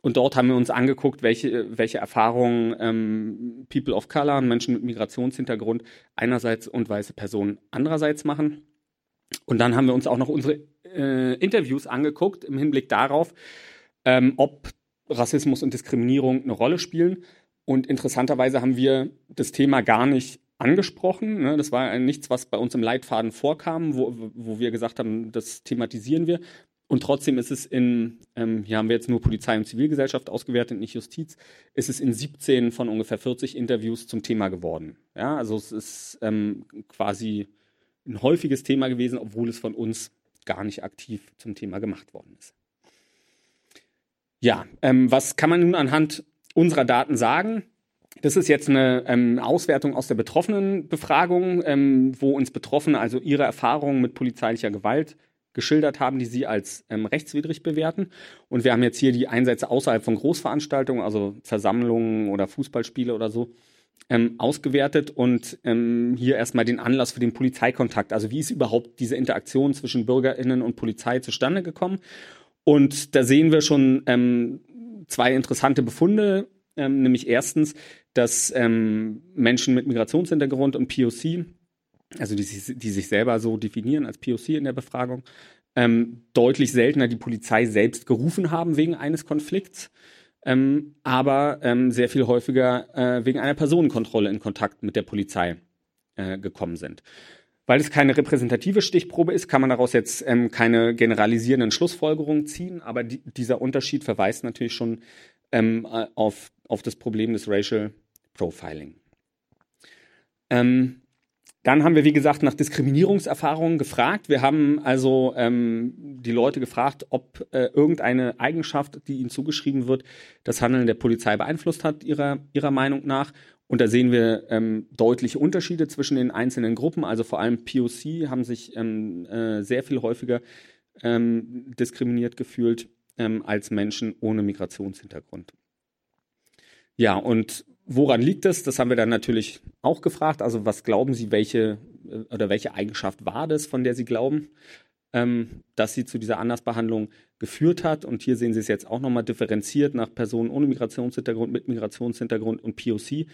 und dort haben wir uns angeguckt, welche, welche Erfahrungen ähm, People of Color, Menschen mit Migrationshintergrund einerseits und weiße Personen andererseits machen. Und dann haben wir uns auch noch unsere äh, Interviews angeguckt im Hinblick darauf, ähm, ob Rassismus und Diskriminierung eine Rolle spielen. Und interessanterweise haben wir das Thema gar nicht angesprochen. Ne? Das war nichts, was bei uns im Leitfaden vorkam, wo, wo wir gesagt haben, das thematisieren wir. Und trotzdem ist es in, ähm, hier haben wir jetzt nur Polizei und Zivilgesellschaft ausgewertet, nicht Justiz, ist es in 17 von ungefähr 40 Interviews zum Thema geworden. Ja, also es ist ähm, quasi ein häufiges Thema gewesen, obwohl es von uns gar nicht aktiv zum Thema gemacht worden ist. Ja, ähm, was kann man nun anhand unserer Daten sagen? Das ist jetzt eine ähm, Auswertung aus der Betroffenenbefragung, ähm, wo uns Betroffene also ihre Erfahrungen mit polizeilicher Gewalt geschildert haben, die sie als ähm, rechtswidrig bewerten. Und wir haben jetzt hier die Einsätze außerhalb von Großveranstaltungen, also Versammlungen oder Fußballspiele oder so, ähm, ausgewertet und ähm, hier erstmal den Anlass für den Polizeikontakt. Also wie ist überhaupt diese Interaktion zwischen BürgerInnen und Polizei zustande gekommen? Und da sehen wir schon ähm, zwei interessante Befunde, ähm, nämlich erstens, dass ähm, Menschen mit Migrationshintergrund und POC, also die, die, sich selber so definieren als POC in der Befragung, ähm, deutlich seltener die Polizei selbst gerufen haben wegen eines Konflikts, ähm, aber ähm, sehr viel häufiger äh, wegen einer Personenkontrolle in Kontakt mit der Polizei äh, gekommen sind. Weil es keine repräsentative Stichprobe ist, kann man daraus jetzt ähm, keine generalisierenden Schlussfolgerungen ziehen, aber die, dieser Unterschied verweist natürlich schon ähm, äh, auf, auf das Problem des Racial Profiling. Ähm, dann haben wir, wie gesagt, nach Diskriminierungserfahrungen gefragt. Wir haben also ähm, die Leute gefragt, ob äh, irgendeine Eigenschaft, die ihnen zugeschrieben wird, das Handeln der Polizei beeinflusst hat, ihrer, ihrer Meinung nach. Und da sehen wir ähm, deutliche Unterschiede zwischen den einzelnen Gruppen. Also vor allem POC haben sich ähm, äh, sehr viel häufiger ähm, diskriminiert gefühlt ähm, als Menschen ohne Migrationshintergrund. Ja, und woran liegt das? Das haben wir dann natürlich auch gefragt. Also was glauben Sie, welche äh, oder welche Eigenschaft war das, von der Sie glauben, ähm, dass sie zu dieser Andersbehandlung geführt hat? Und hier sehen Sie es jetzt auch nochmal differenziert nach Personen ohne Migrationshintergrund, mit Migrationshintergrund und POC.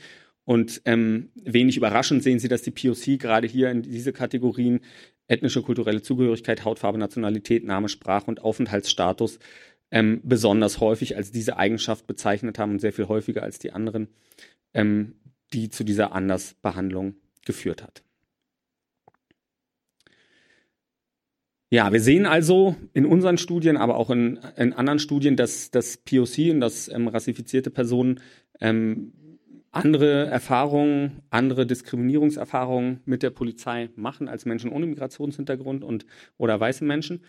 Und ähm, wenig überraschend sehen Sie, dass die POC gerade hier in diese Kategorien ethnische, kulturelle Zugehörigkeit, Hautfarbe, Nationalität, Name, Sprache und Aufenthaltsstatus ähm, besonders häufig als diese Eigenschaft bezeichnet haben und sehr viel häufiger als die anderen, ähm, die zu dieser Andersbehandlung geführt hat. Ja, wir sehen also in unseren Studien, aber auch in, in anderen Studien, dass das POC und dass ähm, rassifizierte Personen ähm, andere Erfahrungen, andere Diskriminierungserfahrungen mit der Polizei machen als Menschen ohne Migrationshintergrund und oder weiße Menschen.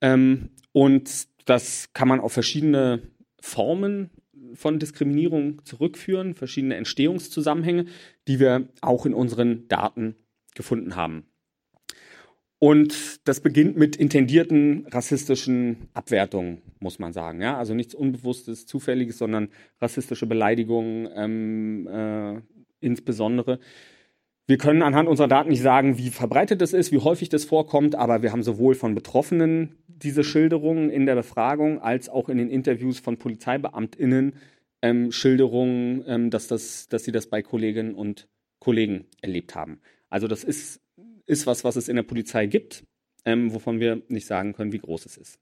Ähm, und das kann man auf verschiedene Formen von Diskriminierung zurückführen, verschiedene Entstehungszusammenhänge, die wir auch in unseren Daten gefunden haben. Und das beginnt mit intendierten rassistischen Abwertungen, muss man sagen. Ja? Also nichts Unbewusstes, Zufälliges, sondern rassistische Beleidigungen ähm, äh, insbesondere. Wir können anhand unserer Daten nicht sagen, wie verbreitet das ist, wie häufig das vorkommt, aber wir haben sowohl von Betroffenen diese Schilderungen in der Befragung als auch in den Interviews von PolizeibeamtInnen ähm, Schilderungen, ähm, dass, das, dass sie das bei Kolleginnen und Kollegen erlebt haben. Also das ist, ist was, was es in der Polizei gibt, ähm, wovon wir nicht sagen können, wie groß es ist.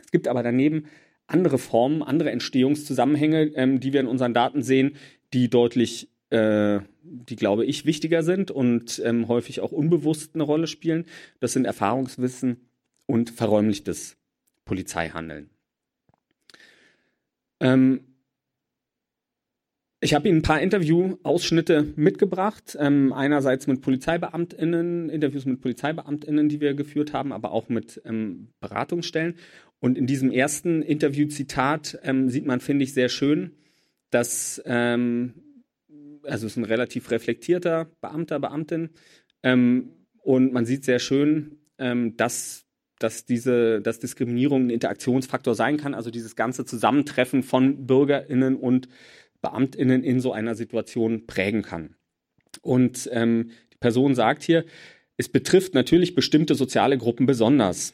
Es gibt aber daneben andere Formen, andere Entstehungszusammenhänge, ähm, die wir in unseren Daten sehen, die deutlich, äh, die glaube ich, wichtiger sind und ähm, häufig auch unbewusst eine Rolle spielen. Das sind Erfahrungswissen und verräumlichtes Polizeihandeln. Ähm, ich habe Ihnen ein paar Interviewausschnitte mitgebracht. Ähm, einerseits mit PolizeibeamtInnen, Interviews mit PolizeibeamtInnen, die wir geführt haben, aber auch mit ähm, Beratungsstellen. Und in diesem ersten Interviewzitat ähm, sieht man, finde ich, sehr schön, dass, ähm, also es ist ein relativ reflektierter Beamter, Beamtin, ähm, und man sieht sehr schön, ähm, dass dass diese, dass Diskriminierung ein Interaktionsfaktor sein kann, also dieses ganze Zusammentreffen von BürgerInnen und BeamtInnen in so einer Situation prägen kann. Und ähm, die Person sagt hier, es betrifft natürlich bestimmte soziale Gruppen besonders.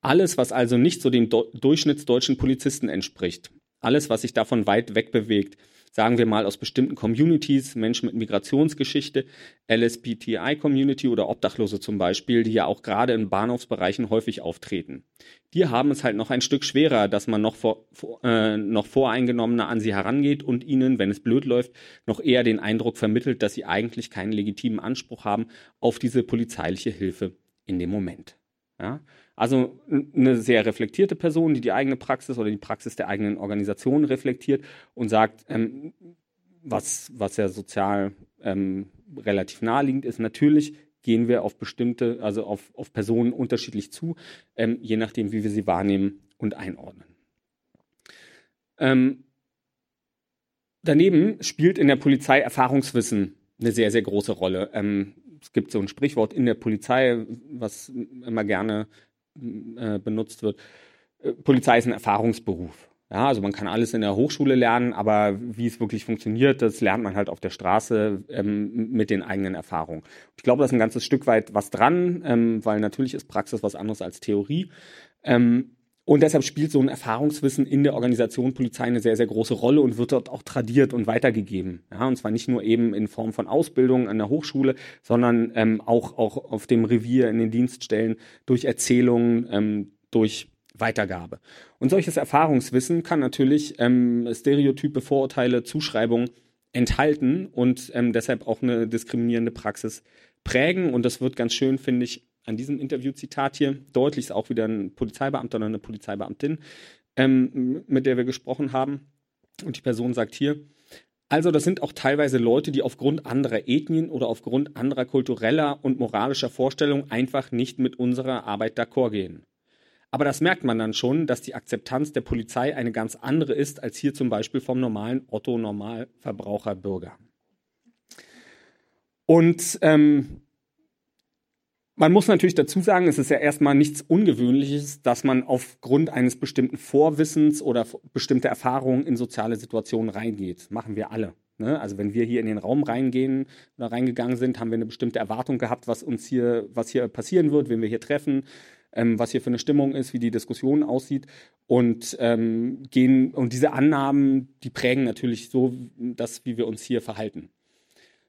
Alles, was also nicht so dem Do durchschnittsdeutschen Polizisten entspricht, alles, was sich davon weit weg bewegt, sagen wir mal aus bestimmten Communities, Menschen mit Migrationsgeschichte, LSBTI-Community oder Obdachlose zum Beispiel, die ja auch gerade in Bahnhofsbereichen häufig auftreten. Die haben es halt noch ein Stück schwerer, dass man noch, vor, äh, noch voreingenommener an sie herangeht und ihnen, wenn es blöd läuft, noch eher den Eindruck vermittelt, dass sie eigentlich keinen legitimen Anspruch haben auf diese polizeiliche Hilfe in dem Moment. Ja? Also eine sehr reflektierte Person, die die eigene Praxis oder die Praxis der eigenen Organisation reflektiert und sagt, ähm, was, was ja sozial ähm, relativ naheliegend ist. Natürlich gehen wir auf bestimmte, also auf, auf Personen unterschiedlich zu, ähm, je nachdem, wie wir sie wahrnehmen und einordnen. Ähm, daneben spielt in der Polizei Erfahrungswissen eine sehr, sehr große Rolle. Ähm, es gibt so ein Sprichwort in der Polizei, was immer gerne äh, benutzt wird. Äh, Polizei ist ein Erfahrungsberuf. Ja, also man kann alles in der Hochschule lernen, aber wie es wirklich funktioniert, das lernt man halt auf der Straße ähm, mit den eigenen Erfahrungen. Ich glaube, da ist ein ganzes Stück weit was dran, ähm, weil natürlich ist Praxis was anderes als Theorie. Ähm, und deshalb spielt so ein Erfahrungswissen in der Organisation Polizei eine sehr, sehr große Rolle und wird dort auch tradiert und weitergegeben. Ja, und zwar nicht nur eben in Form von Ausbildung an der Hochschule, sondern ähm, auch, auch auf dem Revier, in den Dienststellen, durch Erzählungen, ähm, durch Weitergabe. Und solches Erfahrungswissen kann natürlich ähm, Stereotype, Vorurteile, Zuschreibungen enthalten und ähm, deshalb auch eine diskriminierende Praxis prägen. Und das wird ganz schön, finde ich, an diesem Interviewzitat hier deutlich ist auch wieder ein Polizeibeamter oder eine Polizeibeamtin, ähm, mit der wir gesprochen haben. Und die Person sagt hier, also das sind auch teilweise Leute, die aufgrund anderer Ethnien oder aufgrund anderer kultureller und moralischer Vorstellungen einfach nicht mit unserer Arbeit d'accord gehen. Aber das merkt man dann schon, dass die Akzeptanz der Polizei eine ganz andere ist als hier zum Beispiel vom normalen Otto-Normalverbraucher-Bürger. Und ähm, man muss natürlich dazu sagen, es ist ja erstmal nichts Ungewöhnliches, dass man aufgrund eines bestimmten Vorwissens oder bestimmter Erfahrungen in soziale Situationen reingeht. Machen wir alle. Ne? Also wenn wir hier in den Raum reingehen oder reingegangen sind, haben wir eine bestimmte Erwartung gehabt, was uns hier, was hier passieren wird, wenn wir hier treffen, ähm, was hier für eine Stimmung ist, wie die Diskussion aussieht. Und ähm, gehen, und diese Annahmen, die prägen natürlich so das, wie wir uns hier verhalten.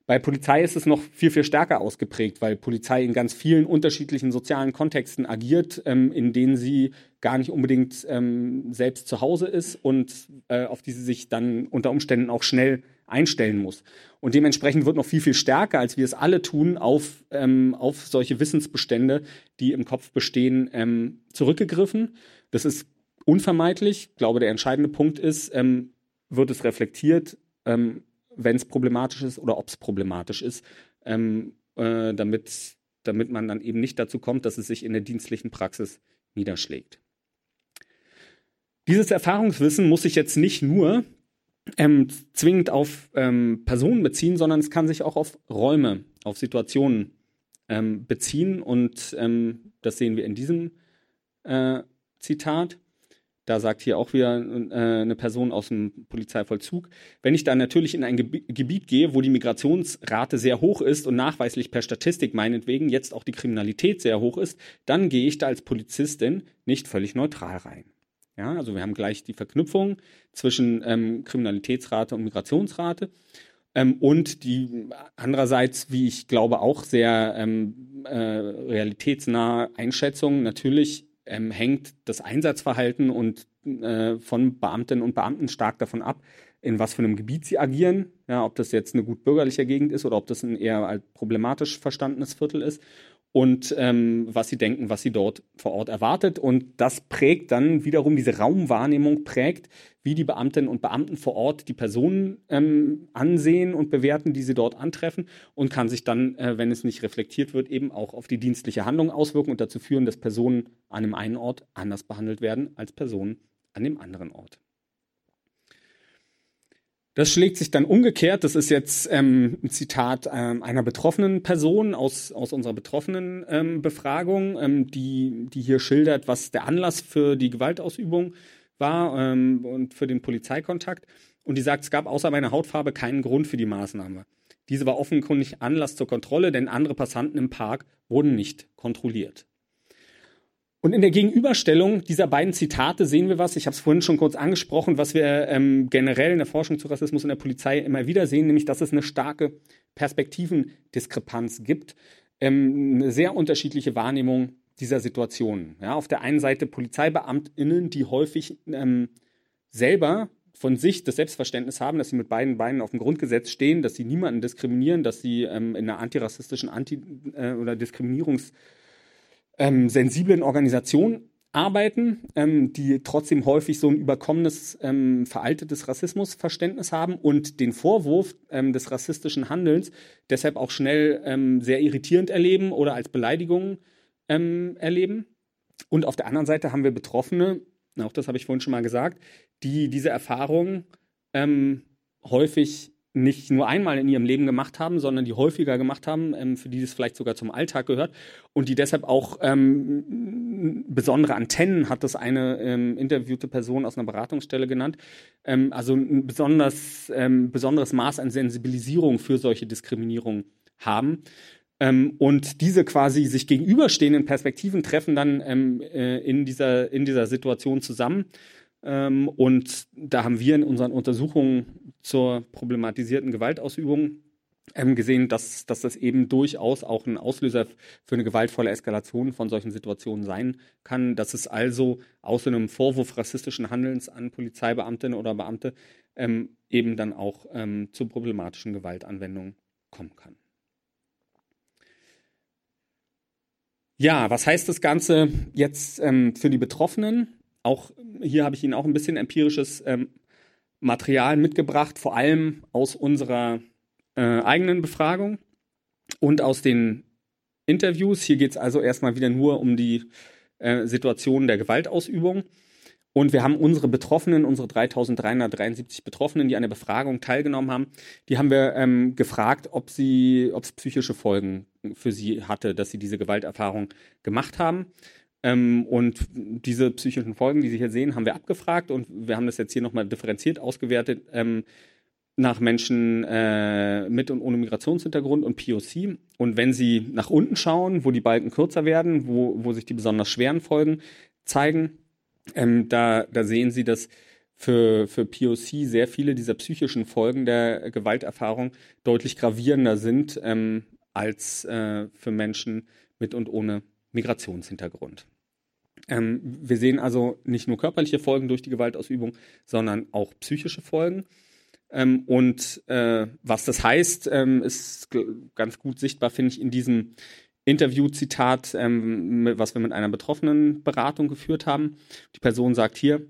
Bei Polizei ist es noch viel, viel stärker ausgeprägt, weil Polizei in ganz vielen unterschiedlichen sozialen Kontexten agiert, ähm, in denen sie gar nicht unbedingt ähm, selbst zu Hause ist und äh, auf die sie sich dann unter Umständen auch schnell einstellen muss. Und dementsprechend wird noch viel, viel stärker, als wir es alle tun, auf, ähm, auf solche Wissensbestände, die im Kopf bestehen, ähm, zurückgegriffen. Das ist unvermeidlich. Ich glaube, der entscheidende Punkt ist, ähm, wird es reflektiert, ähm, wenn es problematisch ist oder ob es problematisch ist, ähm, äh, damit, damit man dann eben nicht dazu kommt, dass es sich in der dienstlichen Praxis niederschlägt. Dieses Erfahrungswissen muss sich jetzt nicht nur ähm, zwingend auf ähm, Personen beziehen, sondern es kann sich auch auf Räume, auf Situationen ähm, beziehen. Und ähm, das sehen wir in diesem äh, Zitat. Da sagt hier auch wieder äh, eine Person aus dem Polizeivollzug, wenn ich dann natürlich in ein Gebi Gebiet gehe, wo die Migrationsrate sehr hoch ist und nachweislich per Statistik meinetwegen jetzt auch die Kriminalität sehr hoch ist, dann gehe ich da als Polizistin nicht völlig neutral rein. Ja, also wir haben gleich die Verknüpfung zwischen ähm, Kriminalitätsrate und Migrationsrate. Ähm, und die andererseits, wie ich glaube, auch sehr ähm, äh, realitätsnahe Einschätzung, natürlich ähm, hängt das Einsatzverhalten und äh, von Beamtinnen und Beamten stark davon ab, in was für einem Gebiet sie agieren, ja, ob das jetzt eine gut bürgerliche Gegend ist oder ob das ein eher problematisch verstandenes Viertel ist und ähm, was sie denken, was sie dort vor Ort erwartet. Und das prägt dann wiederum, diese Raumwahrnehmung prägt, wie die Beamtinnen und Beamten vor Ort die Personen ähm, ansehen und bewerten, die sie dort antreffen und kann sich dann, äh, wenn es nicht reflektiert wird, eben auch auf die dienstliche Handlung auswirken und dazu führen, dass Personen an dem einen Ort anders behandelt werden als Personen an dem anderen Ort. Das schlägt sich dann umgekehrt. Das ist jetzt ähm, ein Zitat ähm, einer betroffenen Person aus, aus unserer betroffenen ähm, Befragung, ähm, die, die hier schildert, was der Anlass für die Gewaltausübung war ähm, und für den Polizeikontakt. Und die sagt, es gab außer meiner Hautfarbe keinen Grund für die Maßnahme. Diese war offenkundig Anlass zur Kontrolle, denn andere Passanten im Park wurden nicht kontrolliert. Und in der Gegenüberstellung dieser beiden Zitate sehen wir was, ich habe es vorhin schon kurz angesprochen, was wir ähm, generell in der Forschung zu Rassismus in der Polizei immer wieder sehen, nämlich dass es eine starke Perspektivendiskrepanz gibt, ähm, eine sehr unterschiedliche Wahrnehmung dieser Situationen. Ja, auf der einen Seite PolizeibeamtInnen, die häufig ähm, selber von sich das Selbstverständnis haben, dass sie mit beiden Beinen auf dem Grundgesetz stehen, dass sie niemanden diskriminieren, dass sie ähm, in einer antirassistischen Anti- äh, oder Diskriminierungs- ähm, sensiblen Organisationen arbeiten, ähm, die trotzdem häufig so ein überkommenes, ähm, veraltetes Rassismusverständnis haben und den Vorwurf ähm, des rassistischen Handelns deshalb auch schnell ähm, sehr irritierend erleben oder als Beleidigung ähm, erleben. Und auf der anderen Seite haben wir Betroffene, auch das habe ich vorhin schon mal gesagt, die diese Erfahrung ähm, häufig nicht nur einmal in ihrem Leben gemacht haben, sondern die häufiger gemacht haben, ähm, für die es vielleicht sogar zum Alltag gehört und die deshalb auch ähm, besondere Antennen hat das eine ähm, interviewte Person aus einer Beratungsstelle genannt, ähm, also ein besonders, ähm, besonderes Maß an Sensibilisierung für solche Diskriminierung haben. Ähm, und diese quasi sich gegenüberstehenden Perspektiven treffen dann äh, in, dieser, in dieser Situation zusammen. Und da haben wir in unseren Untersuchungen zur problematisierten Gewaltausübung ähm, gesehen, dass, dass das eben durchaus auch ein Auslöser für eine gewaltvolle Eskalation von solchen Situationen sein kann, dass es also aus einem Vorwurf rassistischen Handelns an Polizeibeamtinnen oder Beamte ähm, eben dann auch ähm, zu problematischen Gewaltanwendungen kommen kann. Ja, was heißt das Ganze jetzt ähm, für die Betroffenen? Auch hier habe ich Ihnen auch ein bisschen empirisches ähm, Material mitgebracht, vor allem aus unserer äh, eigenen Befragung und aus den Interviews. Hier geht es also erstmal wieder nur um die äh, Situation der Gewaltausübung. Und wir haben unsere Betroffenen, unsere 3373 Betroffenen, die an der Befragung teilgenommen haben, die haben wir ähm, gefragt, ob sie, ob es psychische Folgen für sie hatte, dass sie diese Gewalterfahrung gemacht haben. Ähm, und diese psychischen Folgen, die Sie hier sehen, haben wir abgefragt und wir haben das jetzt hier nochmal differenziert ausgewertet ähm, nach Menschen äh, mit und ohne Migrationshintergrund und POC. Und wenn Sie nach unten schauen, wo die Balken kürzer werden, wo, wo sich die besonders schweren Folgen zeigen, ähm, da, da sehen Sie, dass für, für POC sehr viele dieser psychischen Folgen der Gewalterfahrung deutlich gravierender sind ähm, als äh, für Menschen mit und ohne Migrationshintergrund. Ähm, wir sehen also nicht nur körperliche Folgen durch die Gewaltausübung, sondern auch psychische Folgen. Ähm, und äh, was das heißt, ähm, ist ganz gut sichtbar, finde ich, in diesem Interview-Zitat, ähm, was wir mit einer betroffenen Beratung geführt haben. Die Person sagt hier,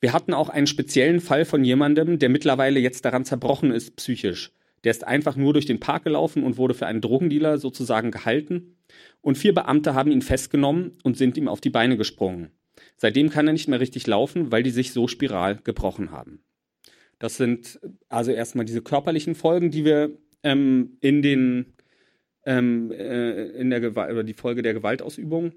wir hatten auch einen speziellen Fall von jemandem, der mittlerweile jetzt daran zerbrochen ist, psychisch. Der ist einfach nur durch den Park gelaufen und wurde für einen Drogendealer sozusagen gehalten. Und vier Beamte haben ihn festgenommen und sind ihm auf die Beine gesprungen. Seitdem kann er nicht mehr richtig laufen, weil die sich so spiral gebrochen haben. Das sind also erstmal diese körperlichen Folgen, die wir ähm, in den ähm, äh, in der Gewalt oder die Folge der Gewaltausübung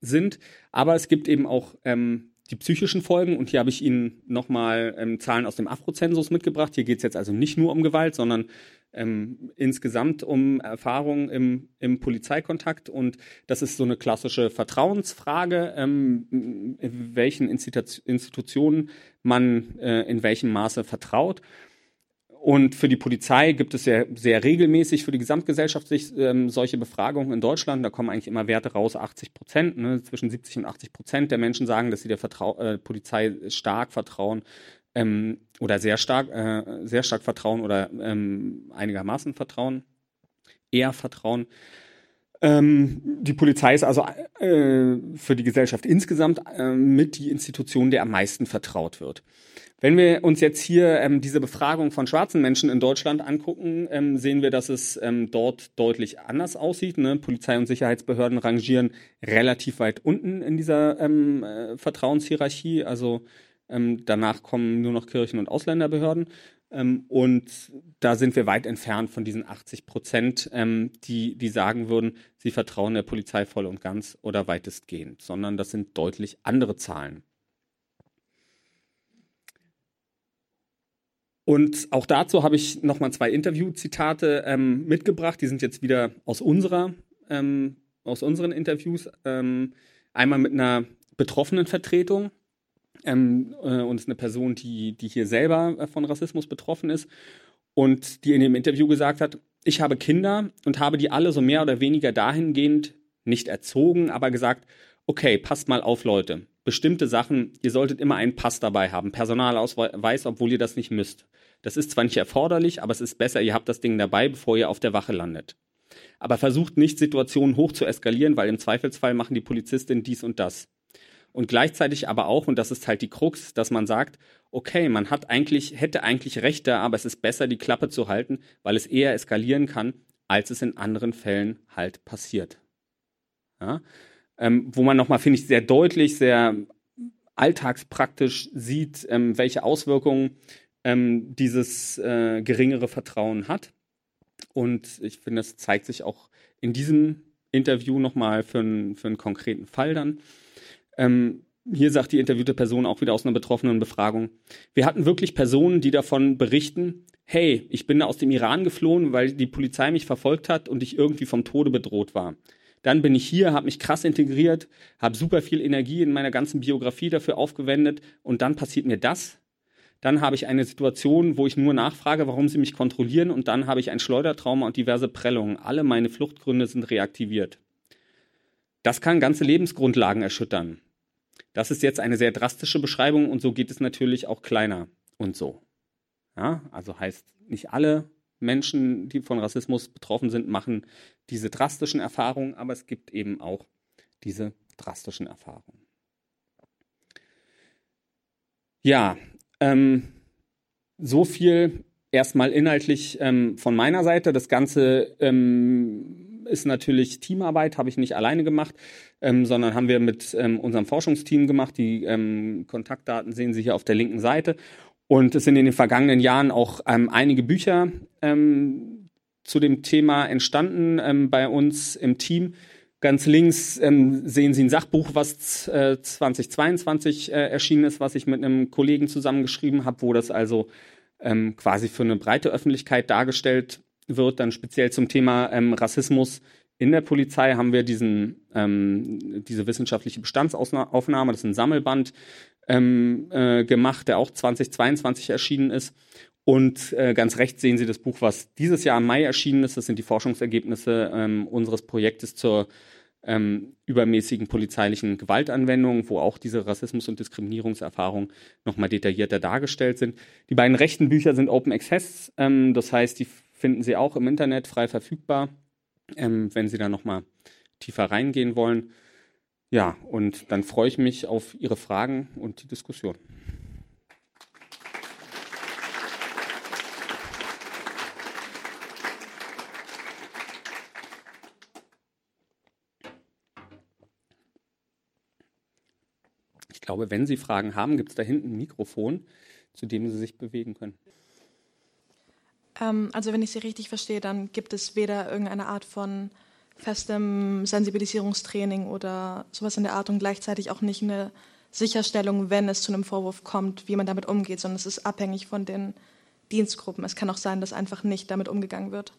sind. Aber es gibt eben auch ähm, die psychischen Folgen und hier habe ich Ihnen nochmal ähm, Zahlen aus dem Afrozensus mitgebracht. Hier geht es jetzt also nicht nur um Gewalt, sondern ähm, insgesamt um Erfahrungen im, im Polizeikontakt und das ist so eine klassische Vertrauensfrage, ähm, welchen Institutionen man äh, in welchem Maße vertraut. Und für die Polizei gibt es sehr, sehr regelmäßig für die Gesamtgesellschaft ähm, solche Befragungen in Deutschland. Da kommen eigentlich immer Werte raus, 80 Prozent, ne? zwischen 70 und 80 Prozent der Menschen sagen, dass sie der Vertrau äh, Polizei stark vertrauen ähm, oder sehr stark, äh, sehr stark vertrauen oder ähm, einigermaßen vertrauen, eher vertrauen. Ähm, die Polizei ist also äh, für die Gesellschaft insgesamt äh, mit die Institution, der am meisten vertraut wird. Wenn wir uns jetzt hier ähm, diese Befragung von schwarzen Menschen in Deutschland angucken, ähm, sehen wir, dass es ähm, dort deutlich anders aussieht. Ne? Polizei und Sicherheitsbehörden rangieren relativ weit unten in dieser ähm, äh, Vertrauenshierarchie. Also ähm, danach kommen nur noch Kirchen- und Ausländerbehörden. Ähm, und da sind wir weit entfernt von diesen 80 Prozent, die, die sagen würden, sie vertrauen der Polizei voll und ganz oder weitestgehend, sondern das sind deutlich andere Zahlen. Und auch dazu habe ich nochmal zwei Interviewzitate ähm, mitgebracht. Die sind jetzt wieder aus unserer, ähm, aus unseren Interviews. Ähm, einmal mit einer betroffenen Vertretung. Ähm, äh, und ist eine Person, die, die hier selber äh, von Rassismus betroffen ist. Und die in dem Interview gesagt hat, ich habe Kinder und habe die alle so mehr oder weniger dahingehend nicht erzogen, aber gesagt, okay, passt mal auf, Leute. Bestimmte Sachen, ihr solltet immer einen Pass dabei haben, Personalausweis, obwohl ihr das nicht müsst. Das ist zwar nicht erforderlich, aber es ist besser, ihr habt das Ding dabei, bevor ihr auf der Wache landet. Aber versucht nicht, Situationen hoch zu eskalieren, weil im Zweifelsfall machen die Polizistin dies und das. Und gleichzeitig aber auch, und das ist halt die Krux, dass man sagt, okay, man hat eigentlich, hätte eigentlich Rechte, aber es ist besser, die Klappe zu halten, weil es eher eskalieren kann, als es in anderen Fällen halt passiert. Ja? Ähm, wo man nochmal, finde ich, sehr deutlich, sehr alltagspraktisch sieht, ähm, welche Auswirkungen ähm, dieses äh, geringere Vertrauen hat. Und ich finde, es zeigt sich auch in diesem Interview nochmal für, für einen konkreten Fall dann. Ähm, hier sagt die interviewte Person auch wieder aus einer betroffenen Befragung. Wir hatten wirklich Personen, die davon berichten, hey, ich bin aus dem Iran geflohen, weil die Polizei mich verfolgt hat und ich irgendwie vom Tode bedroht war. Dann bin ich hier, habe mich krass integriert, habe super viel Energie in meiner ganzen Biografie dafür aufgewendet und dann passiert mir das dann habe ich eine Situation, wo ich nur nachfrage, warum sie mich kontrollieren und dann habe ich ein Schleudertrauma und diverse Prellungen. Alle meine Fluchtgründe sind reaktiviert. Das kann ganze Lebensgrundlagen erschüttern. Das ist jetzt eine sehr drastische Beschreibung und so geht es natürlich auch kleiner und so. Ja, also heißt, nicht alle Menschen, die von Rassismus betroffen sind, machen diese drastischen Erfahrungen, aber es gibt eben auch diese drastischen Erfahrungen. Ja, ähm, so viel erstmal inhaltlich ähm, von meiner Seite. Das Ganze ähm, ist natürlich Teamarbeit, habe ich nicht alleine gemacht, ähm, sondern haben wir mit ähm, unserem Forschungsteam gemacht. Die ähm, Kontaktdaten sehen Sie hier auf der linken Seite. Und es sind in den vergangenen Jahren auch ähm, einige Bücher zu dem Thema entstanden bei uns im Team. Ganz links ähm, sehen Sie ein Sachbuch, was äh, 2022 äh, erschienen ist, was ich mit einem Kollegen zusammengeschrieben habe, wo das also ähm, quasi für eine breite Öffentlichkeit dargestellt wird. Dann speziell zum Thema ähm, Rassismus in der Polizei haben wir diesen, ähm, diese wissenschaftliche Bestandsaufnahme, das ist ein Sammelband, ähm, äh, gemacht, der auch 2022 erschienen ist. Und äh, ganz rechts sehen Sie das Buch, was dieses Jahr im Mai erschienen ist. Das sind die Forschungsergebnisse ähm, unseres Projektes zur ähm, übermäßigen polizeilichen Gewaltanwendung, wo auch diese Rassismus- und Diskriminierungserfahrungen nochmal detaillierter dargestellt sind. Die beiden rechten Bücher sind Open Access, ähm, das heißt, die finden Sie auch im Internet frei verfügbar, ähm, wenn Sie da nochmal tiefer reingehen wollen. Ja, und dann freue ich mich auf Ihre Fragen und die Diskussion. Glaube, wenn Sie Fragen haben, gibt es da hinten ein Mikrofon, zu dem Sie sich bewegen können. Ähm, also wenn ich Sie richtig verstehe, dann gibt es weder irgendeine Art von festem Sensibilisierungstraining oder sowas in der Art und gleichzeitig auch nicht eine Sicherstellung, wenn es zu einem Vorwurf kommt, wie man damit umgeht, sondern es ist abhängig von den Dienstgruppen. Es kann auch sein, dass einfach nicht damit umgegangen wird.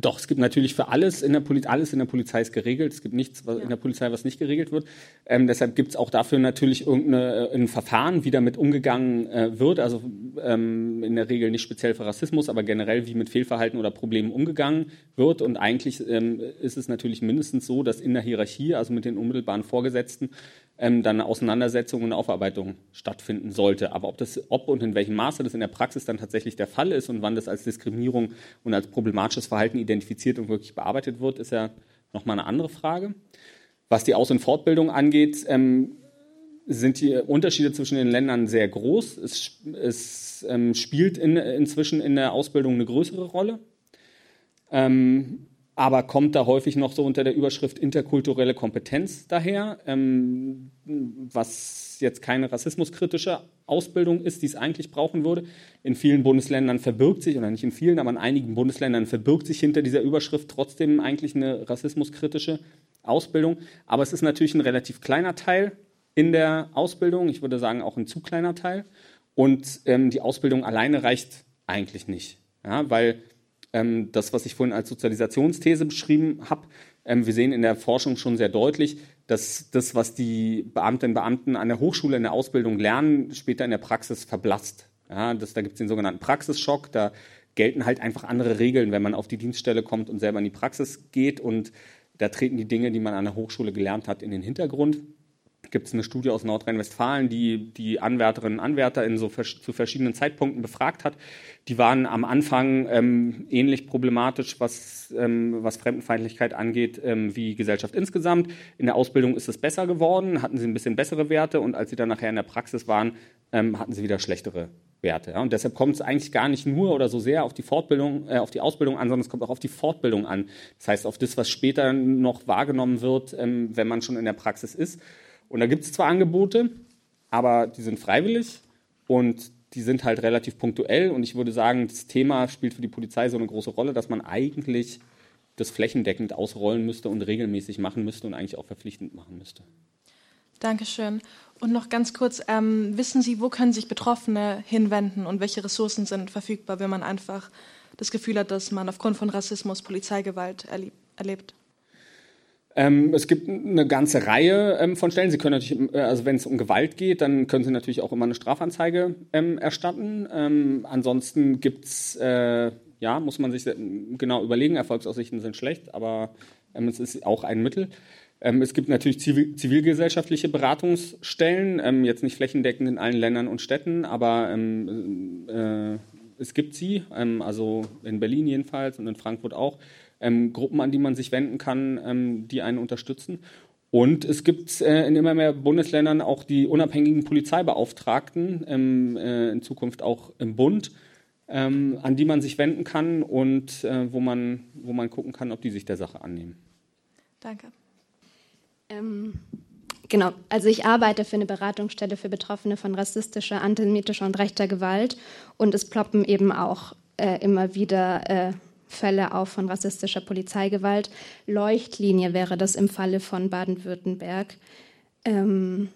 Doch, es gibt natürlich für alles in der Polizei, alles in der Polizei ist geregelt. Es gibt nichts was ja. in der Polizei, was nicht geregelt wird. Ähm, deshalb gibt es auch dafür natürlich irgendein äh, Verfahren, wie damit umgegangen äh, wird. Also ähm, in der Regel nicht speziell für Rassismus, aber generell wie mit Fehlverhalten oder Problemen umgegangen wird. Und eigentlich ähm, ist es natürlich mindestens so, dass in der Hierarchie, also mit den unmittelbaren Vorgesetzten, ähm, dann eine Auseinandersetzung und eine Aufarbeitung stattfinden sollte. Aber ob das, ob und in welchem Maße das in der Praxis dann tatsächlich der Fall ist und wann das als Diskriminierung und als problematisches Verhalten identifiziert und wirklich bearbeitet wird, ist ja nochmal eine andere Frage. Was die Aus- und Fortbildung angeht, ähm, sind die Unterschiede zwischen den Ländern sehr groß. Es, es ähm, spielt in, inzwischen in der Ausbildung eine größere Rolle. Ähm, aber kommt da häufig noch so unter der Überschrift interkulturelle Kompetenz daher, ähm, jetzt keine rassismuskritische Ausbildung ist, die es eigentlich brauchen würde. In vielen Bundesländern verbirgt sich, oder nicht in vielen, aber in einigen Bundesländern verbirgt sich hinter dieser Überschrift trotzdem eigentlich eine rassismuskritische Ausbildung. Aber es ist natürlich ein relativ kleiner Teil in der Ausbildung, ich würde sagen auch ein zu kleiner Teil. Und ähm, die Ausbildung alleine reicht eigentlich nicht, ja, weil ähm, das, was ich vorhin als Sozialisationsthese beschrieben habe. Ähm, wir sehen in der Forschung schon sehr deutlich, dass das, was die Beamtinnen und Beamten an der Hochschule in der Ausbildung lernen, später in der Praxis verblasst. Ja, das, da gibt es den sogenannten Praxisschock. Da gelten halt einfach andere Regeln, wenn man auf die Dienststelle kommt und selber in die Praxis geht. Und da treten die Dinge, die man an der Hochschule gelernt hat, in den Hintergrund gibt es eine Studie aus Nordrhein-Westfalen, die die Anwärterinnen und Anwärter in so zu verschiedenen Zeitpunkten befragt hat. Die waren am Anfang ähm, ähnlich problematisch, was, ähm, was Fremdenfeindlichkeit angeht, ähm, wie Gesellschaft insgesamt. In der Ausbildung ist es besser geworden, hatten sie ein bisschen bessere Werte und als sie dann nachher in der Praxis waren, ähm, hatten sie wieder schlechtere Werte. Ja? Und deshalb kommt es eigentlich gar nicht nur oder so sehr auf die Fortbildung, äh, auf die Ausbildung an, sondern es kommt auch auf die Fortbildung an. Das heißt, auf das, was später noch wahrgenommen wird, ähm, wenn man schon in der Praxis ist. Und da gibt es zwar Angebote, aber die sind freiwillig und die sind halt relativ punktuell. Und ich würde sagen, das Thema spielt für die Polizei so eine große Rolle, dass man eigentlich das flächendeckend ausrollen müsste und regelmäßig machen müsste und eigentlich auch verpflichtend machen müsste. Dankeschön. Und noch ganz kurz, ähm, wissen Sie, wo können sich Betroffene hinwenden und welche Ressourcen sind verfügbar, wenn man einfach das Gefühl hat, dass man aufgrund von Rassismus Polizeigewalt erlebt? Ähm, es gibt eine ganze Reihe ähm, von Stellen. Sie können natürlich, äh, also wenn es um Gewalt geht, dann können Sie natürlich auch immer eine Strafanzeige ähm, erstatten. Ähm, ansonsten gibt's, äh, ja, muss man sich genau überlegen. Erfolgsaussichten sind schlecht, aber ähm, es ist auch ein Mittel. Ähm, es gibt natürlich zivil zivilgesellschaftliche Beratungsstellen, jetzt nicht flächendeckend in allen Ländern und Städten, aber äh, es gibt sie, also in Berlin jedenfalls und in Frankfurt auch ähm, Gruppen, an die man sich wenden kann, ähm, die einen unterstützen. Und es gibt äh, in immer mehr Bundesländern auch die unabhängigen Polizeibeauftragten, ähm, äh, in Zukunft auch im Bund, ähm, an die man sich wenden kann und äh, wo, man, wo man gucken kann, ob die sich der Sache annehmen. Danke. Ähm, genau, also ich arbeite für eine Beratungsstelle für Betroffene von rassistischer, antisemitischer und rechter Gewalt und es ploppen eben auch äh, immer wieder äh, Fälle auch von rassistischer Polizeigewalt. Leuchtlinie wäre das im Falle von Baden-Württemberg. Ähm,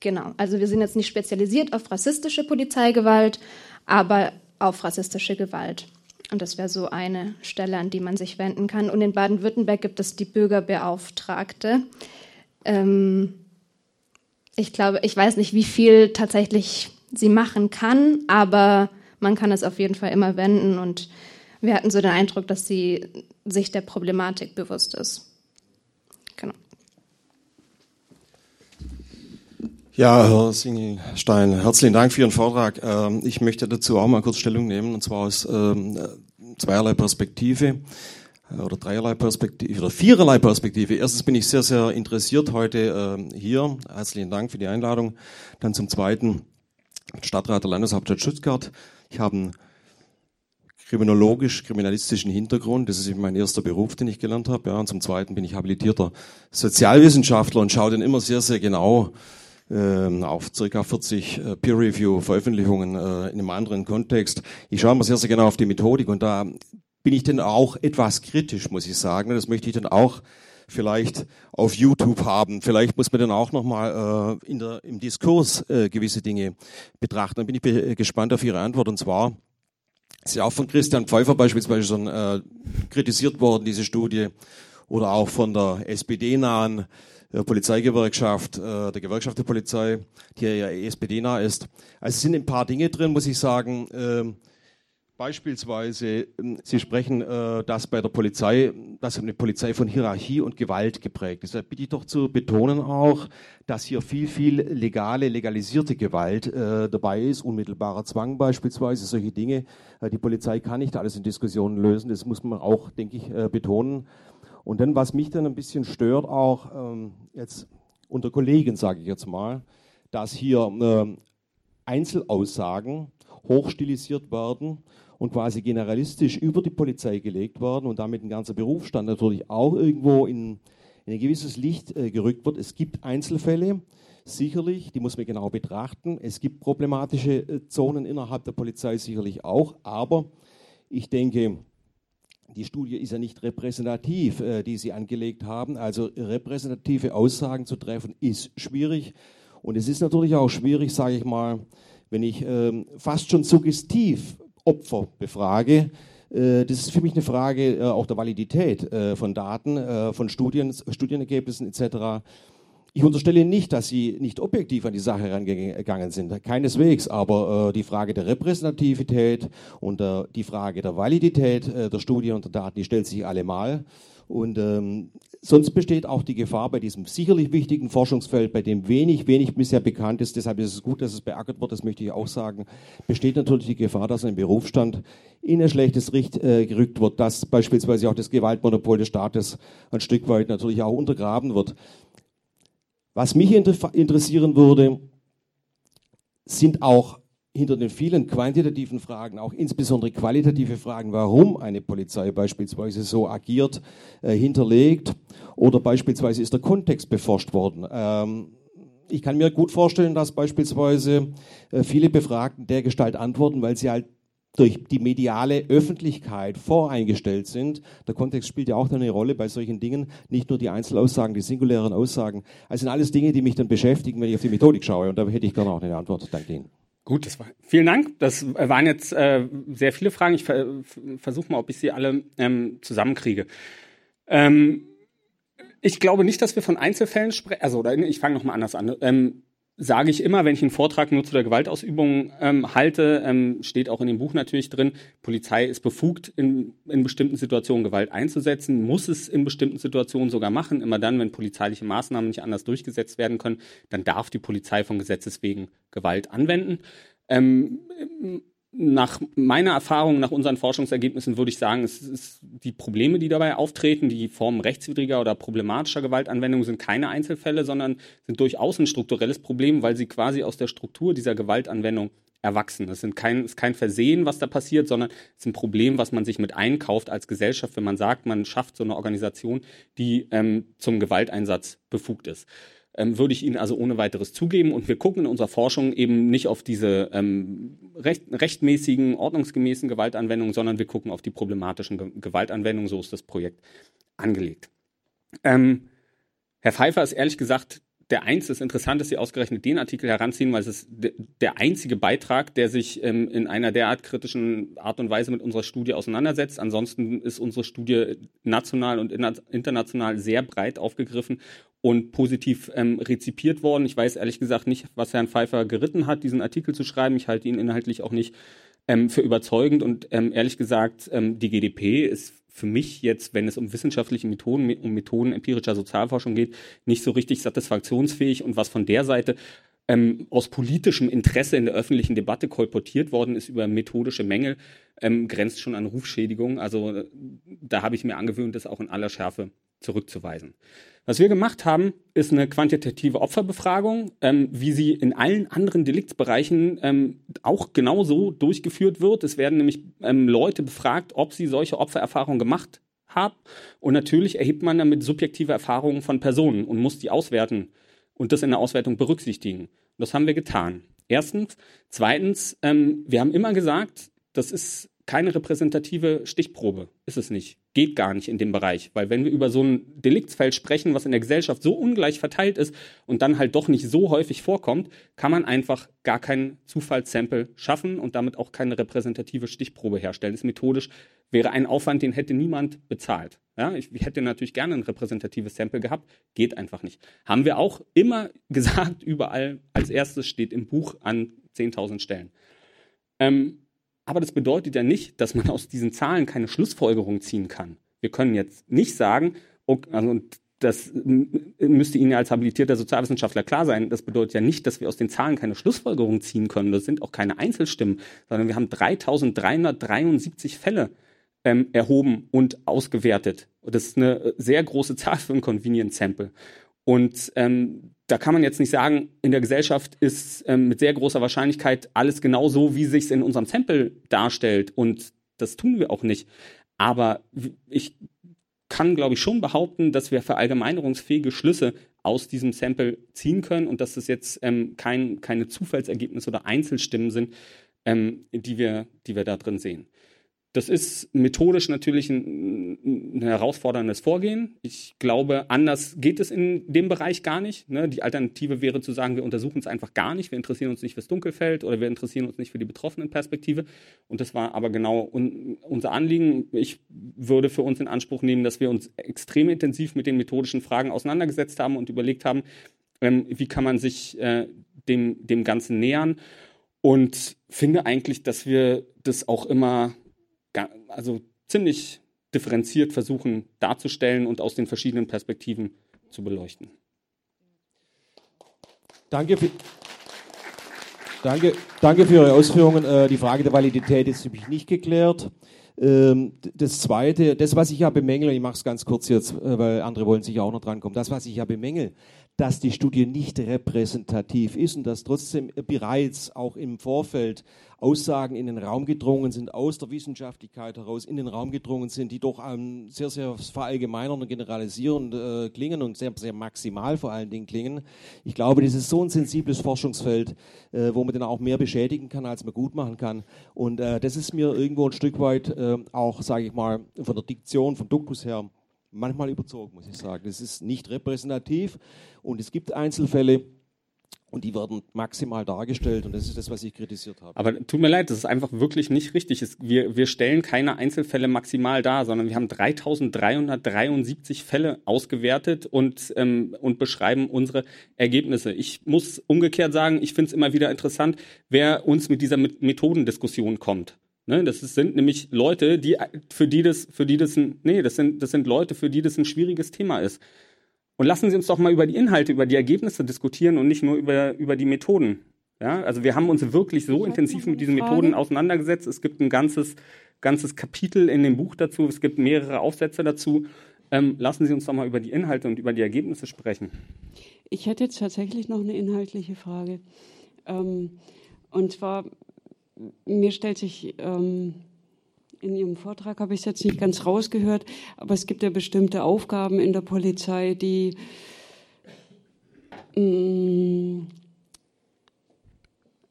genau, also wir sind jetzt nicht spezialisiert auf rassistische Polizeigewalt, aber auf rassistische Gewalt. Und das wäre so eine Stelle, an die man sich wenden kann. Und in Baden-Württemberg gibt es die Bürgerbeauftragte. Ähm, ich glaube, ich weiß nicht, wie viel tatsächlich sie machen kann, aber man kann es auf jeden Fall immer wenden und wir hatten so den Eindruck, dass sie sich der Problematik bewusst ist. Genau. Ja, Herr Singelstein, herzlichen Dank für Ihren Vortrag. Ähm, ich möchte dazu auch mal kurz Stellung nehmen, und zwar aus ähm, zweierlei Perspektive äh, oder dreierlei Perspektive oder viererlei Perspektive. Erstens bin ich sehr, sehr interessiert heute ähm, hier. Herzlichen Dank für die Einladung. Dann zum Zweiten Stadtrat der Landeshauptstadt Stuttgart. Ich habe einen kriminologisch-kriminalistischen Hintergrund. Das ist mein erster Beruf, den ich gelernt habe. Ja, und zum Zweiten bin ich habilitierter Sozialwissenschaftler und schaue dann immer sehr, sehr genau äh, auf circa 40 äh, Peer-Review-Veröffentlichungen äh, in einem anderen Kontext. Ich schaue immer sehr, sehr genau auf die Methodik und da bin ich dann auch etwas kritisch, muss ich sagen. Das möchte ich dann auch vielleicht auf YouTube haben. Vielleicht muss man dann auch nochmal äh, in der, im Diskurs äh, gewisse Dinge betrachten. Dann bin ich gespannt auf Ihre Antwort und zwar ist ja auch von Christian Pfeiffer beispielsweise schon äh, kritisiert worden, diese Studie, oder auch von der SPD-nahen äh, Polizeigewerkschaft, äh, der Gewerkschaft der Polizei, die ja SPD-nah ist. Also es sind ein paar Dinge drin, muss ich sagen. Beispielsweise, ähm, Sie sprechen, äh, dass bei der Polizei, dass eine Polizei von Hierarchie und Gewalt geprägt ist. Da bitte ich doch zu betonen auch, dass hier viel, viel legale, legalisierte Gewalt äh, dabei ist, unmittelbarer Zwang beispielsweise, solche Dinge. Äh, die Polizei kann nicht alles in Diskussionen lösen, das muss man auch, denke ich, betonen. Und dann, was mich dann ein bisschen stört, auch ähm, jetzt unter Kollegen, sage ich jetzt mal, dass hier Einzelaussagen hochstilisiert werden und quasi generalistisch über die Polizei gelegt worden und damit ein ganzer Berufsstand natürlich auch irgendwo in, in ein gewisses Licht äh, gerückt wird. Es gibt Einzelfälle, sicherlich, die muss man genau betrachten. Es gibt problematische äh, Zonen innerhalb der Polizei sicherlich auch, aber ich denke, die Studie ist ja nicht repräsentativ, äh, die Sie angelegt haben. Also repräsentative Aussagen zu treffen ist schwierig. Und es ist natürlich auch schwierig, sage ich mal, wenn ich ähm, fast schon suggestiv Opfer befrage. Äh, das ist für mich eine Frage äh, auch der Validität äh, von Daten, von Studien, Studienergebnissen etc. Ich unterstelle nicht, dass Sie nicht objektiv an die Sache herangegangen sind, keineswegs, aber die Frage der Repräsentativität und die Frage der Validität der Studien und der Daten, die stellt sich allemal. Und ähm, sonst besteht auch die Gefahr bei diesem sicherlich wichtigen Forschungsfeld, bei dem wenig, wenig bisher bekannt ist, deshalb ist es gut, dass es beackert wird, das möchte ich auch sagen, besteht natürlich die Gefahr, dass ein Berufsstand in ein schlechtes Licht äh, gerückt wird, dass beispielsweise auch das Gewaltmonopol des Staates ein Stück weit natürlich auch untergraben wird. Was mich inter interessieren würde, sind auch hinter den vielen quantitativen Fragen auch insbesondere qualitative Fragen, warum eine Polizei beispielsweise so agiert, äh, hinterlegt oder beispielsweise ist der Kontext beforscht worden. Ähm, ich kann mir gut vorstellen, dass beispielsweise äh, viele Befragten der Gestalt antworten, weil sie halt durch die mediale Öffentlichkeit voreingestellt sind. Der Kontext spielt ja auch eine Rolle bei solchen Dingen, nicht nur die Einzelaussagen, die singulären Aussagen. Also sind alles Dinge, die mich dann beschäftigen, wenn ich auf die Methodik schaue. Und da hätte ich gerne auch eine Antwort. Danke Ihnen. Gut, das war, vielen Dank. Das waren jetzt äh, sehr viele Fragen. Ich ver versuche mal, ob ich sie alle ähm, zusammenkriege. Ähm, ich glaube nicht, dass wir von Einzelfällen sprechen. Also, oder ich fange nochmal anders an. Ähm, sage ich immer, wenn ich einen Vortrag nur zu der Gewaltausübung ähm, halte, ähm, steht auch in dem Buch natürlich drin, Polizei ist befugt, in, in bestimmten Situationen Gewalt einzusetzen, muss es in bestimmten Situationen sogar machen. Immer dann, wenn polizeiliche Maßnahmen nicht anders durchgesetzt werden können, dann darf die Polizei von Gesetzes wegen Gewalt anwenden. Ähm, nach meiner Erfahrung, nach unseren Forschungsergebnissen würde ich sagen, es ist die Probleme, die dabei auftreten, die Formen rechtswidriger oder problematischer Gewaltanwendung sind keine Einzelfälle, sondern sind durchaus ein strukturelles Problem, weil sie quasi aus der Struktur dieser Gewaltanwendung erwachsen. Es ist kein, ist kein Versehen, was da passiert, sondern es ist ein Problem, was man sich mit einkauft als Gesellschaft, wenn man sagt, man schafft so eine Organisation, die ähm, zum Gewalteinsatz befugt ist ähm, würde ich Ihnen also ohne weiteres zugeben. Und wir gucken in unserer Forschung eben nicht auf diese ähm, recht, rechtmäßigen, ordnungsgemäßen Gewaltanwendungen, sondern wir gucken auf die problematischen Ge Gewaltanwendungen. So ist das Projekt angelegt. Ähm, Herr Pfeiffer ist ehrlich gesagt der eins, das interessant, dass Sie ausgerechnet den Artikel heranziehen, weil es ist der einzige Beitrag, der sich ähm, in einer derart kritischen Art und Weise mit unserer Studie auseinandersetzt. Ansonsten ist unsere Studie national und international sehr breit aufgegriffen und positiv ähm, rezipiert worden. Ich weiß ehrlich gesagt nicht, was Herrn Pfeiffer geritten hat, diesen Artikel zu schreiben. Ich halte ihn inhaltlich auch nicht ähm, für überzeugend und ähm, ehrlich gesagt, ähm, die GDP ist für mich jetzt, wenn es um wissenschaftliche Methoden, um Methoden empirischer Sozialforschung geht, nicht so richtig satisfaktionsfähig und was von der Seite ähm, aus politischem Interesse in der öffentlichen Debatte kolportiert worden ist über methodische Mängel, ähm, grenzt schon an Rufschädigung. Also äh, da habe ich mir angewöhnt, das auch in aller Schärfe zurückzuweisen. Was wir gemacht haben, ist eine quantitative Opferbefragung, ähm, wie sie in allen anderen Deliktsbereichen ähm, auch genauso durchgeführt wird. Es werden nämlich ähm, Leute befragt, ob sie solche Opfererfahrungen gemacht haben. Und natürlich erhebt man damit subjektive Erfahrungen von Personen und muss die auswerten und das in der Auswertung berücksichtigen. Das haben wir getan. Erstens. Zweitens, ähm, wir haben immer gesagt, das ist keine repräsentative Stichprobe. Ist es nicht. Geht gar nicht in dem Bereich. Weil wenn wir über so ein Deliktsfeld sprechen, was in der Gesellschaft so ungleich verteilt ist und dann halt doch nicht so häufig vorkommt, kann man einfach gar kein Zufallssample schaffen und damit auch keine repräsentative Stichprobe herstellen. Das ist methodisch wäre ein Aufwand, den hätte niemand bezahlt. Ja, ich, ich hätte natürlich gerne ein repräsentatives Sample gehabt, geht einfach nicht. Haben wir auch immer gesagt, überall als erstes steht im Buch an 10.000 Stellen. Ähm, aber das bedeutet ja nicht, dass man aus diesen Zahlen keine Schlussfolgerung ziehen kann. Wir können jetzt nicht sagen, okay, also, das müsste Ihnen ja als habilitierter Sozialwissenschaftler klar sein. Das bedeutet ja nicht, dass wir aus den Zahlen keine Schlussfolgerung ziehen können. Das sind auch keine Einzelstimmen, sondern wir haben 3373 Fälle ähm, erhoben und ausgewertet. Das ist eine sehr große Zahl für ein Convenience Sample. Und ähm, da kann man jetzt nicht sagen, in der Gesellschaft ist ähm, mit sehr großer Wahrscheinlichkeit alles genau so, wie sich es in unserem Sample darstellt. Und das tun wir auch nicht. Aber ich kann, glaube ich, schon behaupten, dass wir verallgemeinerungsfähige Schlüsse aus diesem Sample ziehen können und dass es jetzt ähm, kein, keine Zufallsergebnisse oder Einzelstimmen sind, ähm, die, wir, die wir da drin sehen. Das ist methodisch natürlich ein, ein, herausforderndes Vorgehen. Ich glaube, anders geht es in dem Bereich gar nicht. Ne? Die Alternative wäre zu sagen, wir untersuchen es einfach gar nicht. Wir interessieren uns nicht fürs Dunkelfeld oder wir interessieren uns nicht für die betroffenen Perspektive. Und das war aber genau un, unser Anliegen. Ich würde für uns in Anspruch nehmen, dass wir uns extrem intensiv mit den methodischen Fragen auseinandergesetzt haben und überlegt haben, ähm, wie kann man sich äh, dem, dem Ganzen nähern. Und finde eigentlich, dass wir das auch immer also ziemlich differenziert versuchen darzustellen und aus den verschiedenen Perspektiven zu beleuchten. Danke für, danke, danke für Ihre Ausführungen. Äh, die Frage der Validität ist nämlich nicht geklärt. Ähm, das Zweite, das, was ich ja bemängel, ich mache es ganz kurz jetzt, äh, weil andere wollen sich auch noch drankommen, das, was ich ja bemängel, dass die Studie nicht repräsentativ ist und dass trotzdem bereits auch im Vorfeld Aussagen in den Raum gedrungen sind, aus der Wissenschaftlichkeit heraus in den Raum gedrungen sind, die doch ähm, sehr, sehr verallgemeinern und generalisierend äh, klingen und sehr, sehr maximal vor allen Dingen klingen. Ich glaube, das ist so ein sensibles Forschungsfeld, äh, wo man dann auch mehr beschädigen kann, als man gut machen kann. Und äh, das ist mir irgendwo ein Stück weit äh, auch, sage ich mal, von der Diktion, vom Duktus her, manchmal überzogen, muss ich sagen. Das ist nicht repräsentativ und es gibt Einzelfälle, und die werden maximal dargestellt und das ist das, was ich kritisiert habe. Aber tut mir leid, das ist einfach wirklich nicht richtig. Wir, wir stellen keine Einzelfälle maximal dar, sondern wir haben 3373 Fälle ausgewertet und, ähm, und beschreiben unsere Ergebnisse. Ich muss umgekehrt sagen, ich finde es immer wieder interessant, wer uns mit dieser Methodendiskussion kommt. Ne, das sind nämlich Leute, die, für die das, für die das ein, nee, das sind, das sind Leute, für die das ein schwieriges Thema ist. Und lassen Sie uns doch mal über die Inhalte, über die Ergebnisse diskutieren und nicht nur über, über die Methoden. Ja, also wir haben uns wirklich so intensiv mit diesen Methoden auseinandergesetzt. Es gibt ein ganzes, ganzes Kapitel in dem Buch dazu. Es gibt mehrere Aufsätze dazu. Ähm, lassen Sie uns doch mal über die Inhalte und über die Ergebnisse sprechen. Ich hätte jetzt tatsächlich noch eine inhaltliche Frage. Ähm, und zwar mir stellt sich ähm, in Ihrem Vortrag habe ich es jetzt nicht ganz rausgehört, aber es gibt ja bestimmte Aufgaben in der Polizei, die mm,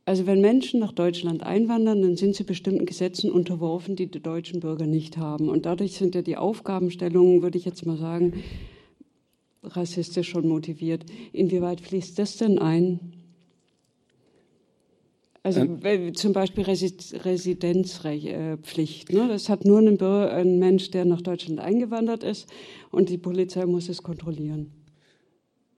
also wenn Menschen nach Deutschland einwandern, dann sind sie bestimmten Gesetzen unterworfen, die die deutschen Bürger nicht haben. Und dadurch sind ja die Aufgabenstellungen, würde ich jetzt mal sagen, rassistisch schon motiviert. Inwieweit fließt das denn ein? Also ähm, zum Beispiel Residenzpflicht. Ne? Das hat nur ein, ein Mensch, der nach Deutschland eingewandert ist und die Polizei muss es kontrollieren.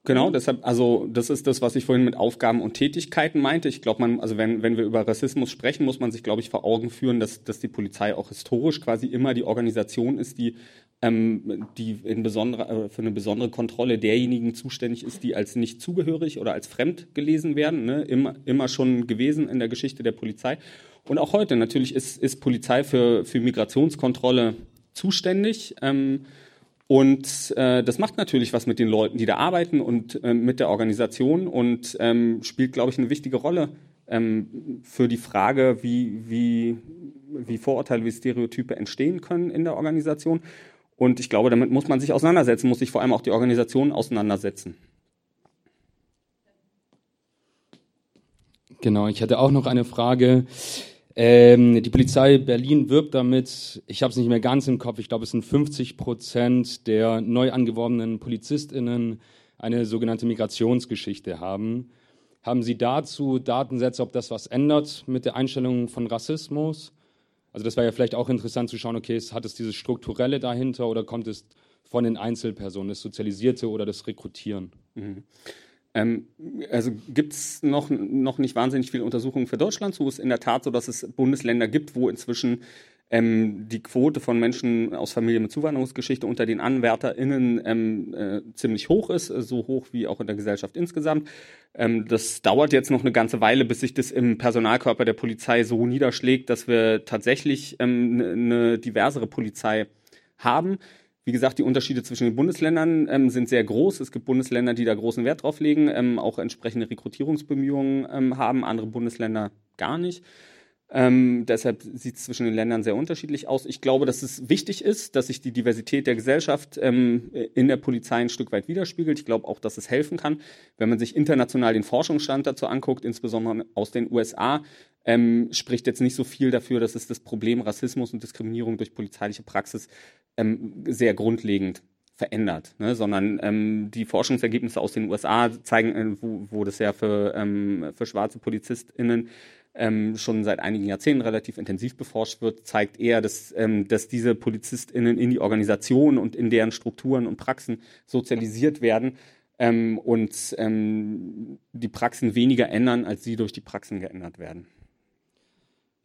Genau, deshalb, also das ist das, was ich vorhin mit Aufgaben und Tätigkeiten meinte. Ich glaube, man, also wenn, wenn wir über Rassismus sprechen, muss man sich, glaube ich, vor Augen führen, dass, dass die Polizei auch historisch quasi immer die Organisation ist, die ähm, die in besondere, äh, für eine besondere Kontrolle derjenigen zuständig ist, die als nicht zugehörig oder als fremd gelesen werden. Ne? Immer, immer schon gewesen in der Geschichte der Polizei. Und auch heute natürlich ist, ist Polizei für, für Migrationskontrolle zuständig. Ähm, und äh, das macht natürlich was mit den Leuten, die da arbeiten und äh, mit der Organisation und ähm, spielt, glaube ich, eine wichtige Rolle ähm, für die Frage, wie, wie, wie Vorurteile, wie Stereotype entstehen können in der Organisation. Und ich glaube, damit muss man sich auseinandersetzen, muss sich vor allem auch die Organisation auseinandersetzen. Genau, ich hatte auch noch eine Frage. Ähm, die Polizei Berlin wirbt damit, ich habe es nicht mehr ganz im Kopf, ich glaube, es sind 50 Prozent der neu angeworbenen PolizistInnen eine sogenannte Migrationsgeschichte haben. Haben Sie dazu Datensätze, ob das was ändert mit der Einstellung von Rassismus? Also das wäre ja vielleicht auch interessant zu schauen, okay, hat es dieses Strukturelle dahinter oder kommt es von den Einzelpersonen, das Sozialisierte oder das Rekrutieren? Mhm. Ähm, also gibt es noch, noch nicht wahnsinnig viele Untersuchungen für Deutschland So ist in der Tat so, dass es Bundesländer gibt, wo inzwischen ähm, die Quote von Menschen aus Familien mit Zuwanderungsgeschichte unter den AnwärterInnen ähm, äh, ziemlich hoch ist, so hoch wie auch in der Gesellschaft insgesamt. Ähm, das dauert jetzt noch eine ganze Weile, bis sich das im Personalkörper der Polizei so niederschlägt, dass wir tatsächlich ähm, eine ne diversere Polizei haben. Wie gesagt, die Unterschiede zwischen den Bundesländern ähm, sind sehr groß. Es gibt Bundesländer, die da großen Wert drauf legen, ähm, auch entsprechende Rekrutierungsbemühungen ähm, haben, andere Bundesländer gar nicht. Ähm, deshalb sieht es zwischen den Ländern sehr unterschiedlich aus. Ich glaube, dass es wichtig ist, dass sich die Diversität der Gesellschaft ähm, in der Polizei ein Stück weit widerspiegelt. Ich glaube auch, dass es helfen kann, wenn man sich international den Forschungsstand dazu anguckt, insbesondere aus den USA, ähm, spricht jetzt nicht so viel dafür, dass es das Problem Rassismus und Diskriminierung durch polizeiliche Praxis ähm, sehr grundlegend verändert, ne? sondern ähm, die Forschungsergebnisse aus den USA zeigen, äh, wo, wo das ja für, ähm, für schwarze PolizistInnen ähm, schon seit einigen Jahrzehnten relativ intensiv beforscht wird, zeigt eher, dass, ähm, dass diese PolizistInnen in die Organisation und in deren Strukturen und Praxen sozialisiert werden ähm, und ähm, die Praxen weniger ändern, als sie durch die Praxen geändert werden.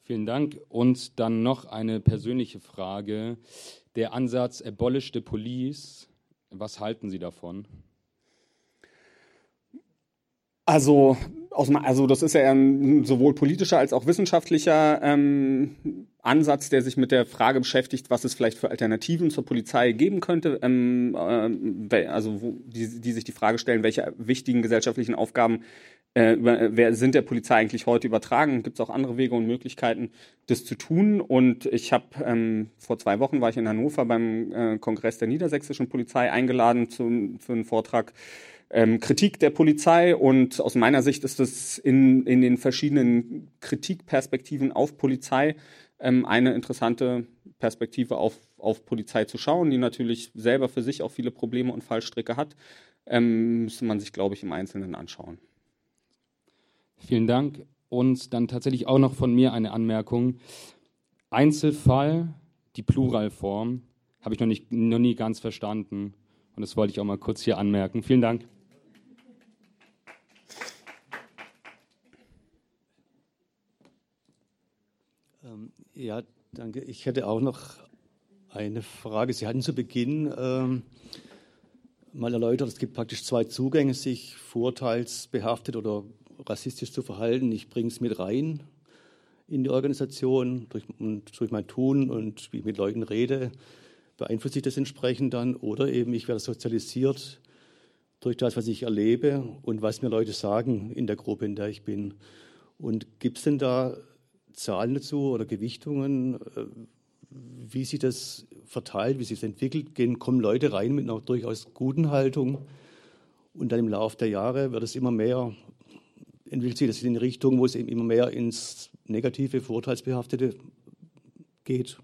Vielen Dank. Und dann noch eine persönliche Frage. Der Ansatz Abolish the Police, was halten Sie davon? Also, aus, also das ist ja ein sowohl politischer als auch wissenschaftlicher ähm, Ansatz, der sich mit der Frage beschäftigt, was es vielleicht für Alternativen zur Polizei geben könnte. Ähm, äh, also wo, die, die sich die Frage stellen, welche wichtigen gesellschaftlichen Aufgaben äh, über, wer sind der Polizei eigentlich heute übertragen? Gibt es auch andere Wege und Möglichkeiten, das zu tun? Und ich habe ähm, vor zwei Wochen war ich in Hannover beim äh, Kongress der niedersächsischen Polizei eingeladen zu, für einen Vortrag ähm, Kritik der Polizei und aus meiner Sicht ist es in, in den verschiedenen Kritikperspektiven auf Polizei ähm, eine interessante Perspektive auf, auf Polizei zu schauen, die natürlich selber für sich auch viele Probleme und Fallstricke hat, ähm, müsste man sich, glaube ich, im Einzelnen anschauen. Vielen Dank. Und dann tatsächlich auch noch von mir eine Anmerkung. Einzelfall, die Pluralform, habe ich noch, nicht, noch nie ganz verstanden. Und das wollte ich auch mal kurz hier anmerken. Vielen Dank. Ähm, ja, danke. Ich hätte auch noch eine Frage. Sie hatten zu Beginn ähm, mal erläutert, es gibt praktisch zwei Zugänge, sich vorteilsbehaftet oder rassistisch zu verhalten. Ich bringe es mit rein in die Organisation durch, und durch mein Tun und wie ich mit Leuten rede, beeinflusst ich das entsprechend dann. Oder eben ich werde sozialisiert durch das, was ich erlebe und was mir Leute sagen in der Gruppe, in der ich bin. Und gibt es denn da Zahlen dazu oder Gewichtungen, äh, wie sich das verteilt, wie sich das entwickelt? Gehen, kommen Leute rein mit einer durchaus guten Haltung und dann im Laufe der Jahre wird es immer mehr, entwickelt sich das in die Richtung, wo es eben immer mehr ins negative, vorurteilsbehaftete geht?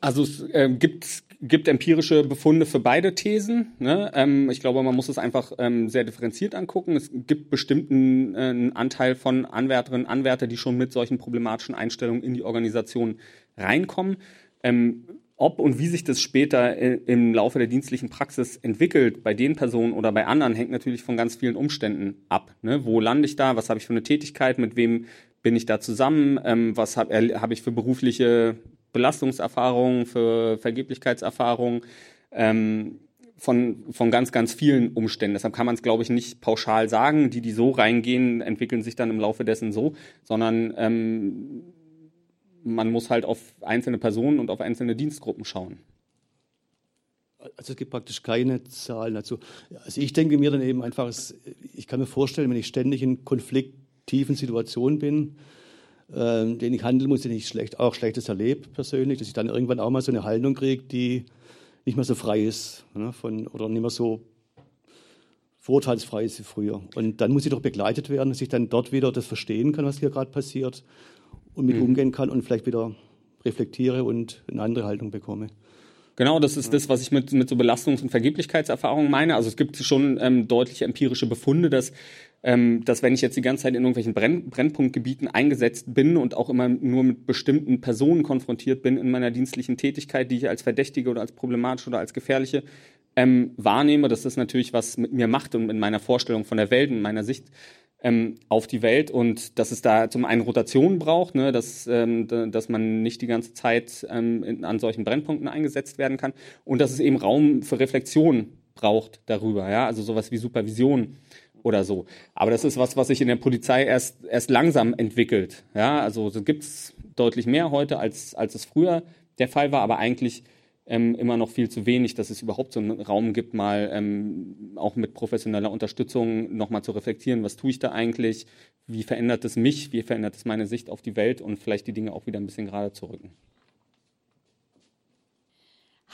Also es äh, gibt, gibt empirische Befunde für beide Thesen. Ne? Ähm, ich glaube, man muss es einfach ähm, sehr differenziert angucken. Es gibt bestimmten äh, Anteil von Anwärterinnen und Anwärter, die schon mit solchen problematischen Einstellungen in die Organisation reinkommen. Ähm, ob und wie sich das später äh, im Laufe der dienstlichen Praxis entwickelt, bei den Personen oder bei anderen, hängt natürlich von ganz vielen Umständen ab. Ne? Wo lande ich da? Was habe ich für eine Tätigkeit? Mit wem bin ich da zusammen? Ähm, was habe hab ich für berufliche Belastungserfahrungen, für Vergeblichkeitserfahrungen, ähm, von, von ganz, ganz vielen Umständen. Deshalb kann man es, glaube ich, nicht pauschal sagen. Die, die so reingehen, entwickeln sich dann im Laufe dessen so, sondern ähm, man muss halt auf einzelne Personen und auf einzelne Dienstgruppen schauen. Also es gibt praktisch keine Zahlen dazu. Also ich denke mir dann eben einfach, ich kann mir vorstellen, wenn ich ständig in konfliktiven Situationen bin, äh, den ich handeln muss, den ich schlecht, auch Schlechtes erlebe persönlich, dass ich dann irgendwann auch mal so eine Haltung kriege, die nicht mehr so frei ist ne, von, oder nicht mehr so vorurteilsfrei ist wie früher. Und dann muss ich doch begleitet werden, dass ich dann dort wieder das verstehen kann, was hier gerade passiert und mit mhm. umgehen kann und vielleicht wieder reflektiere und eine andere Haltung bekomme. Genau, das ist das, was ich mit, mit so Belastungs- und Vergeblichkeitserfahrungen meine. Also es gibt schon ähm, deutliche empirische Befunde, dass, ähm, dass wenn ich jetzt die ganze Zeit in irgendwelchen Brenn Brennpunktgebieten eingesetzt bin und auch immer nur mit bestimmten Personen konfrontiert bin in meiner dienstlichen Tätigkeit, die ich als Verdächtige oder als problematisch oder als gefährliche ähm, wahrnehme, dass das natürlich was mit mir macht und in meiner Vorstellung von der Welt, in meiner Sicht ähm, auf die Welt und dass es da zum einen Rotation braucht, ne, dass, ähm, dass man nicht die ganze Zeit ähm, in, an solchen Brennpunkten eingesetzt werden kann und dass es eben Raum für Reflexion braucht darüber, ja, also sowas wie Supervision oder so. Aber das ist was, was sich in der Polizei erst, erst langsam entwickelt. Ja, also so gibt es deutlich mehr heute, als, als es früher der Fall war, aber eigentlich ähm, immer noch viel zu wenig, dass es überhaupt so einen Raum gibt, mal ähm, auch mit professioneller Unterstützung nochmal zu reflektieren, was tue ich da eigentlich, wie verändert es mich, wie verändert es meine Sicht auf die Welt und vielleicht die Dinge auch wieder ein bisschen gerade zu rücken.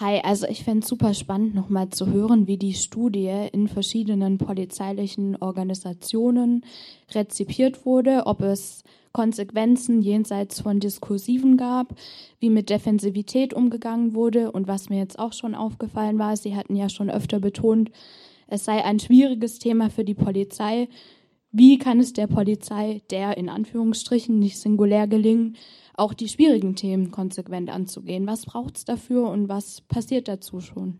Hi, also ich fände es super spannend, nochmal zu hören, wie die Studie in verschiedenen polizeilichen Organisationen rezipiert wurde, ob es Konsequenzen jenseits von Diskursiven gab, wie mit Defensivität umgegangen wurde und was mir jetzt auch schon aufgefallen war, Sie hatten ja schon öfter betont, es sei ein schwieriges Thema für die Polizei. Wie kann es der Polizei, der in Anführungsstrichen nicht singulär gelingen, auch die schwierigen Themen konsequent anzugehen? Was braucht es dafür und was passiert dazu schon?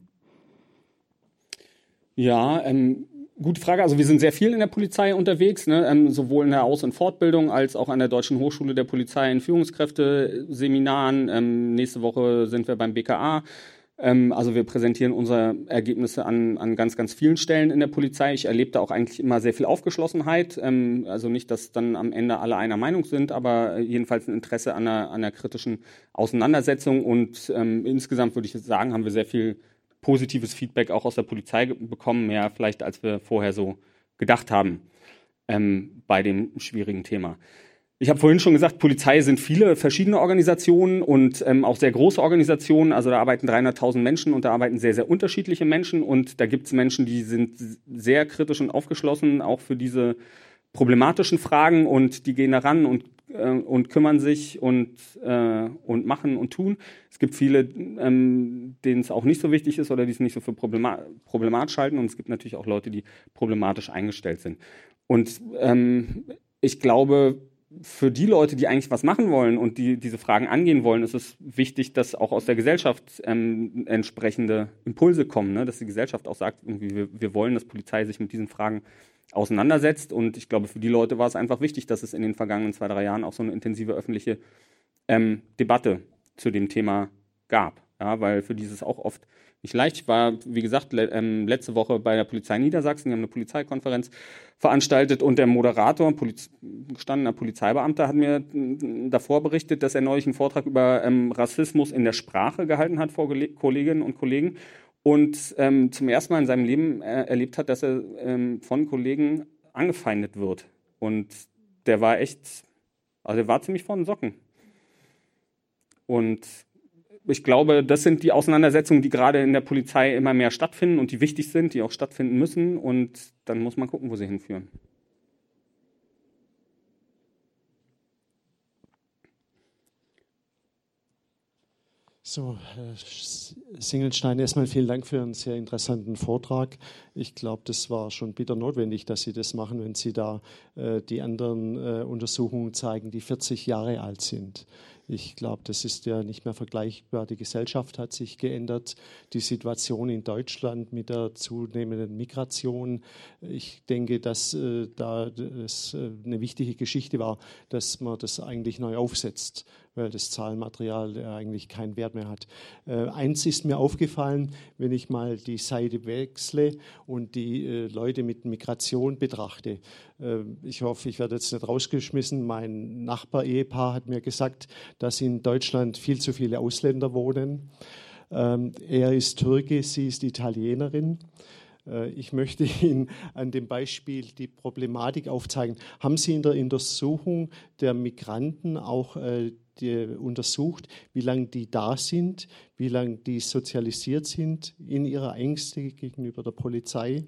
Ja, ähm, Gute Frage. Also wir sind sehr viel in der Polizei unterwegs, ne? ähm, sowohl in der Aus- und Fortbildung als auch an der Deutschen Hochschule der Polizei in Führungskräfte-Seminaren. Ähm, nächste Woche sind wir beim BKA. Ähm, also wir präsentieren unsere Ergebnisse an, an ganz, ganz vielen Stellen in der Polizei. Ich erlebe da auch eigentlich immer sehr viel Aufgeschlossenheit. Ähm, also nicht, dass dann am Ende alle einer Meinung sind, aber jedenfalls ein Interesse an einer, an einer kritischen Auseinandersetzung. Und ähm, insgesamt würde ich sagen, haben wir sehr viel positives Feedback auch aus der Polizei bekommen, mehr vielleicht als wir vorher so gedacht haben ähm, bei dem schwierigen Thema. Ich habe vorhin schon gesagt, Polizei sind viele verschiedene Organisationen und ähm, auch sehr große Organisationen. Also da arbeiten 300.000 Menschen und da arbeiten sehr, sehr unterschiedliche Menschen. Und da gibt es Menschen, die sind sehr kritisch und aufgeschlossen, auch für diese problematischen Fragen und die gehen daran und, äh, und kümmern sich und, äh, und machen und tun. Es gibt viele, ähm, denen es auch nicht so wichtig ist oder die es nicht so für problema problematisch halten und es gibt natürlich auch Leute, die problematisch eingestellt sind. Und ähm, ich glaube, für die Leute, die eigentlich was machen wollen und die diese Fragen angehen wollen, ist es wichtig, dass auch aus der Gesellschaft ähm, entsprechende Impulse kommen, ne? dass die Gesellschaft auch sagt, irgendwie, wir, wir wollen, dass Polizei sich mit diesen Fragen auseinandersetzt. Und ich glaube, für die Leute war es einfach wichtig, dass es in den vergangenen zwei, drei Jahren auch so eine intensive öffentliche ähm, Debatte zu dem Thema gab. Ja, weil für dieses auch oft nicht leicht. Ich war, wie gesagt, le ähm, letzte Woche bei der Polizei Niedersachsen, die haben eine Polizeikonferenz veranstaltet und der Moderator, Poliz gestandener Polizeibeamter, hat mir davor berichtet, dass er neulich einen Vortrag über ähm, Rassismus in der Sprache gehalten hat vor Kolleginnen und Kollegen und ähm, zum ersten Mal in seinem Leben äh, erlebt hat, dass er ähm, von Kollegen angefeindet wird. Und der war echt, also er war ziemlich vor den Socken. Und ich glaube, das sind die Auseinandersetzungen, die gerade in der Polizei immer mehr stattfinden und die wichtig sind, die auch stattfinden müssen. Und dann muss man gucken, wo sie hinführen. So, Herr Singelstein, erstmal vielen Dank für einen sehr interessanten Vortrag. Ich glaube, das war schon bitter notwendig, dass Sie das machen, wenn Sie da äh, die anderen äh, Untersuchungen zeigen, die 40 Jahre alt sind. Ich glaube, das ist ja nicht mehr vergleichbar. Die Gesellschaft hat sich geändert. Die Situation in Deutschland mit der zunehmenden Migration. Ich denke, dass äh, da das äh, eine wichtige Geschichte war, dass man das eigentlich neu aufsetzt, weil das Zahlenmaterial eigentlich keinen Wert mehr hat. Äh, eins ist mir aufgefallen, wenn ich mal die Seite wechsle und die äh, Leute mit Migration betrachte. Äh, ich hoffe, ich werde jetzt nicht rausgeschmissen. Mein Nachbar-Ehepaar hat mir gesagt, dass in Deutschland viel zu viele Ausländer wohnen. Ähm, er ist Türke, sie ist Italienerin. Äh, ich möchte Ihnen an dem Beispiel die Problematik aufzeigen. Haben Sie in der Untersuchung der Migranten auch äh, untersucht, wie lange die da sind, wie lange die sozialisiert sind in ihrer Ängste gegenüber der Polizei?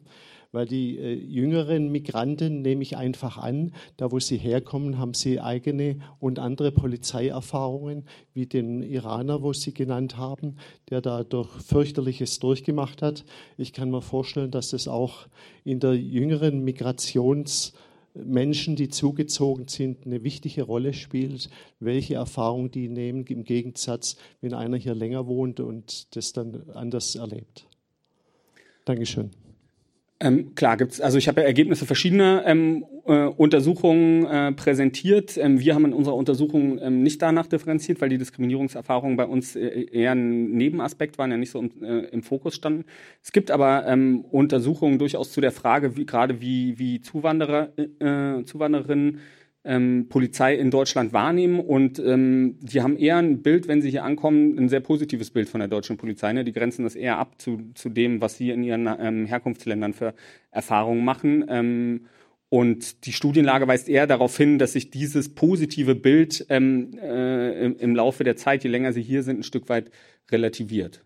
weil die äh, jüngeren Migranten, nehme ich einfach an, da wo sie herkommen, haben sie eigene und andere Polizeierfahrungen, wie den Iraner, wo Sie genannt haben, der da durch fürchterliches durchgemacht hat. Ich kann mir vorstellen, dass das auch in der jüngeren Migrations- Menschen, die zugezogen sind, eine wichtige Rolle spielt, welche Erfahrungen die nehmen, im Gegensatz, wenn einer hier länger wohnt und das dann anders erlebt. Dankeschön. Ähm, klar, gibt's. Also ich habe ja Ergebnisse verschiedener ähm, äh, Untersuchungen äh, präsentiert. Ähm, wir haben in unserer Untersuchung ähm, nicht danach differenziert, weil die Diskriminierungserfahrungen bei uns äh, eher ein Nebenaspekt waren, ja nicht so im, äh, im Fokus standen. Es gibt aber ähm, Untersuchungen durchaus zu der Frage, wie gerade wie wie Zuwanderer, äh, Zuwandererinnen ähm, Polizei in Deutschland wahrnehmen und ähm, die haben eher ein Bild, wenn sie hier ankommen, ein sehr positives Bild von der deutschen Polizei. Ne? Die grenzen das eher ab zu, zu dem, was sie in ihren ähm, Herkunftsländern für Erfahrungen machen. Ähm, und die Studienlage weist eher darauf hin, dass sich dieses positive Bild ähm, äh, im, im, Laufe der Zeit, je länger sie hier sind, ein Stück weit relativiert.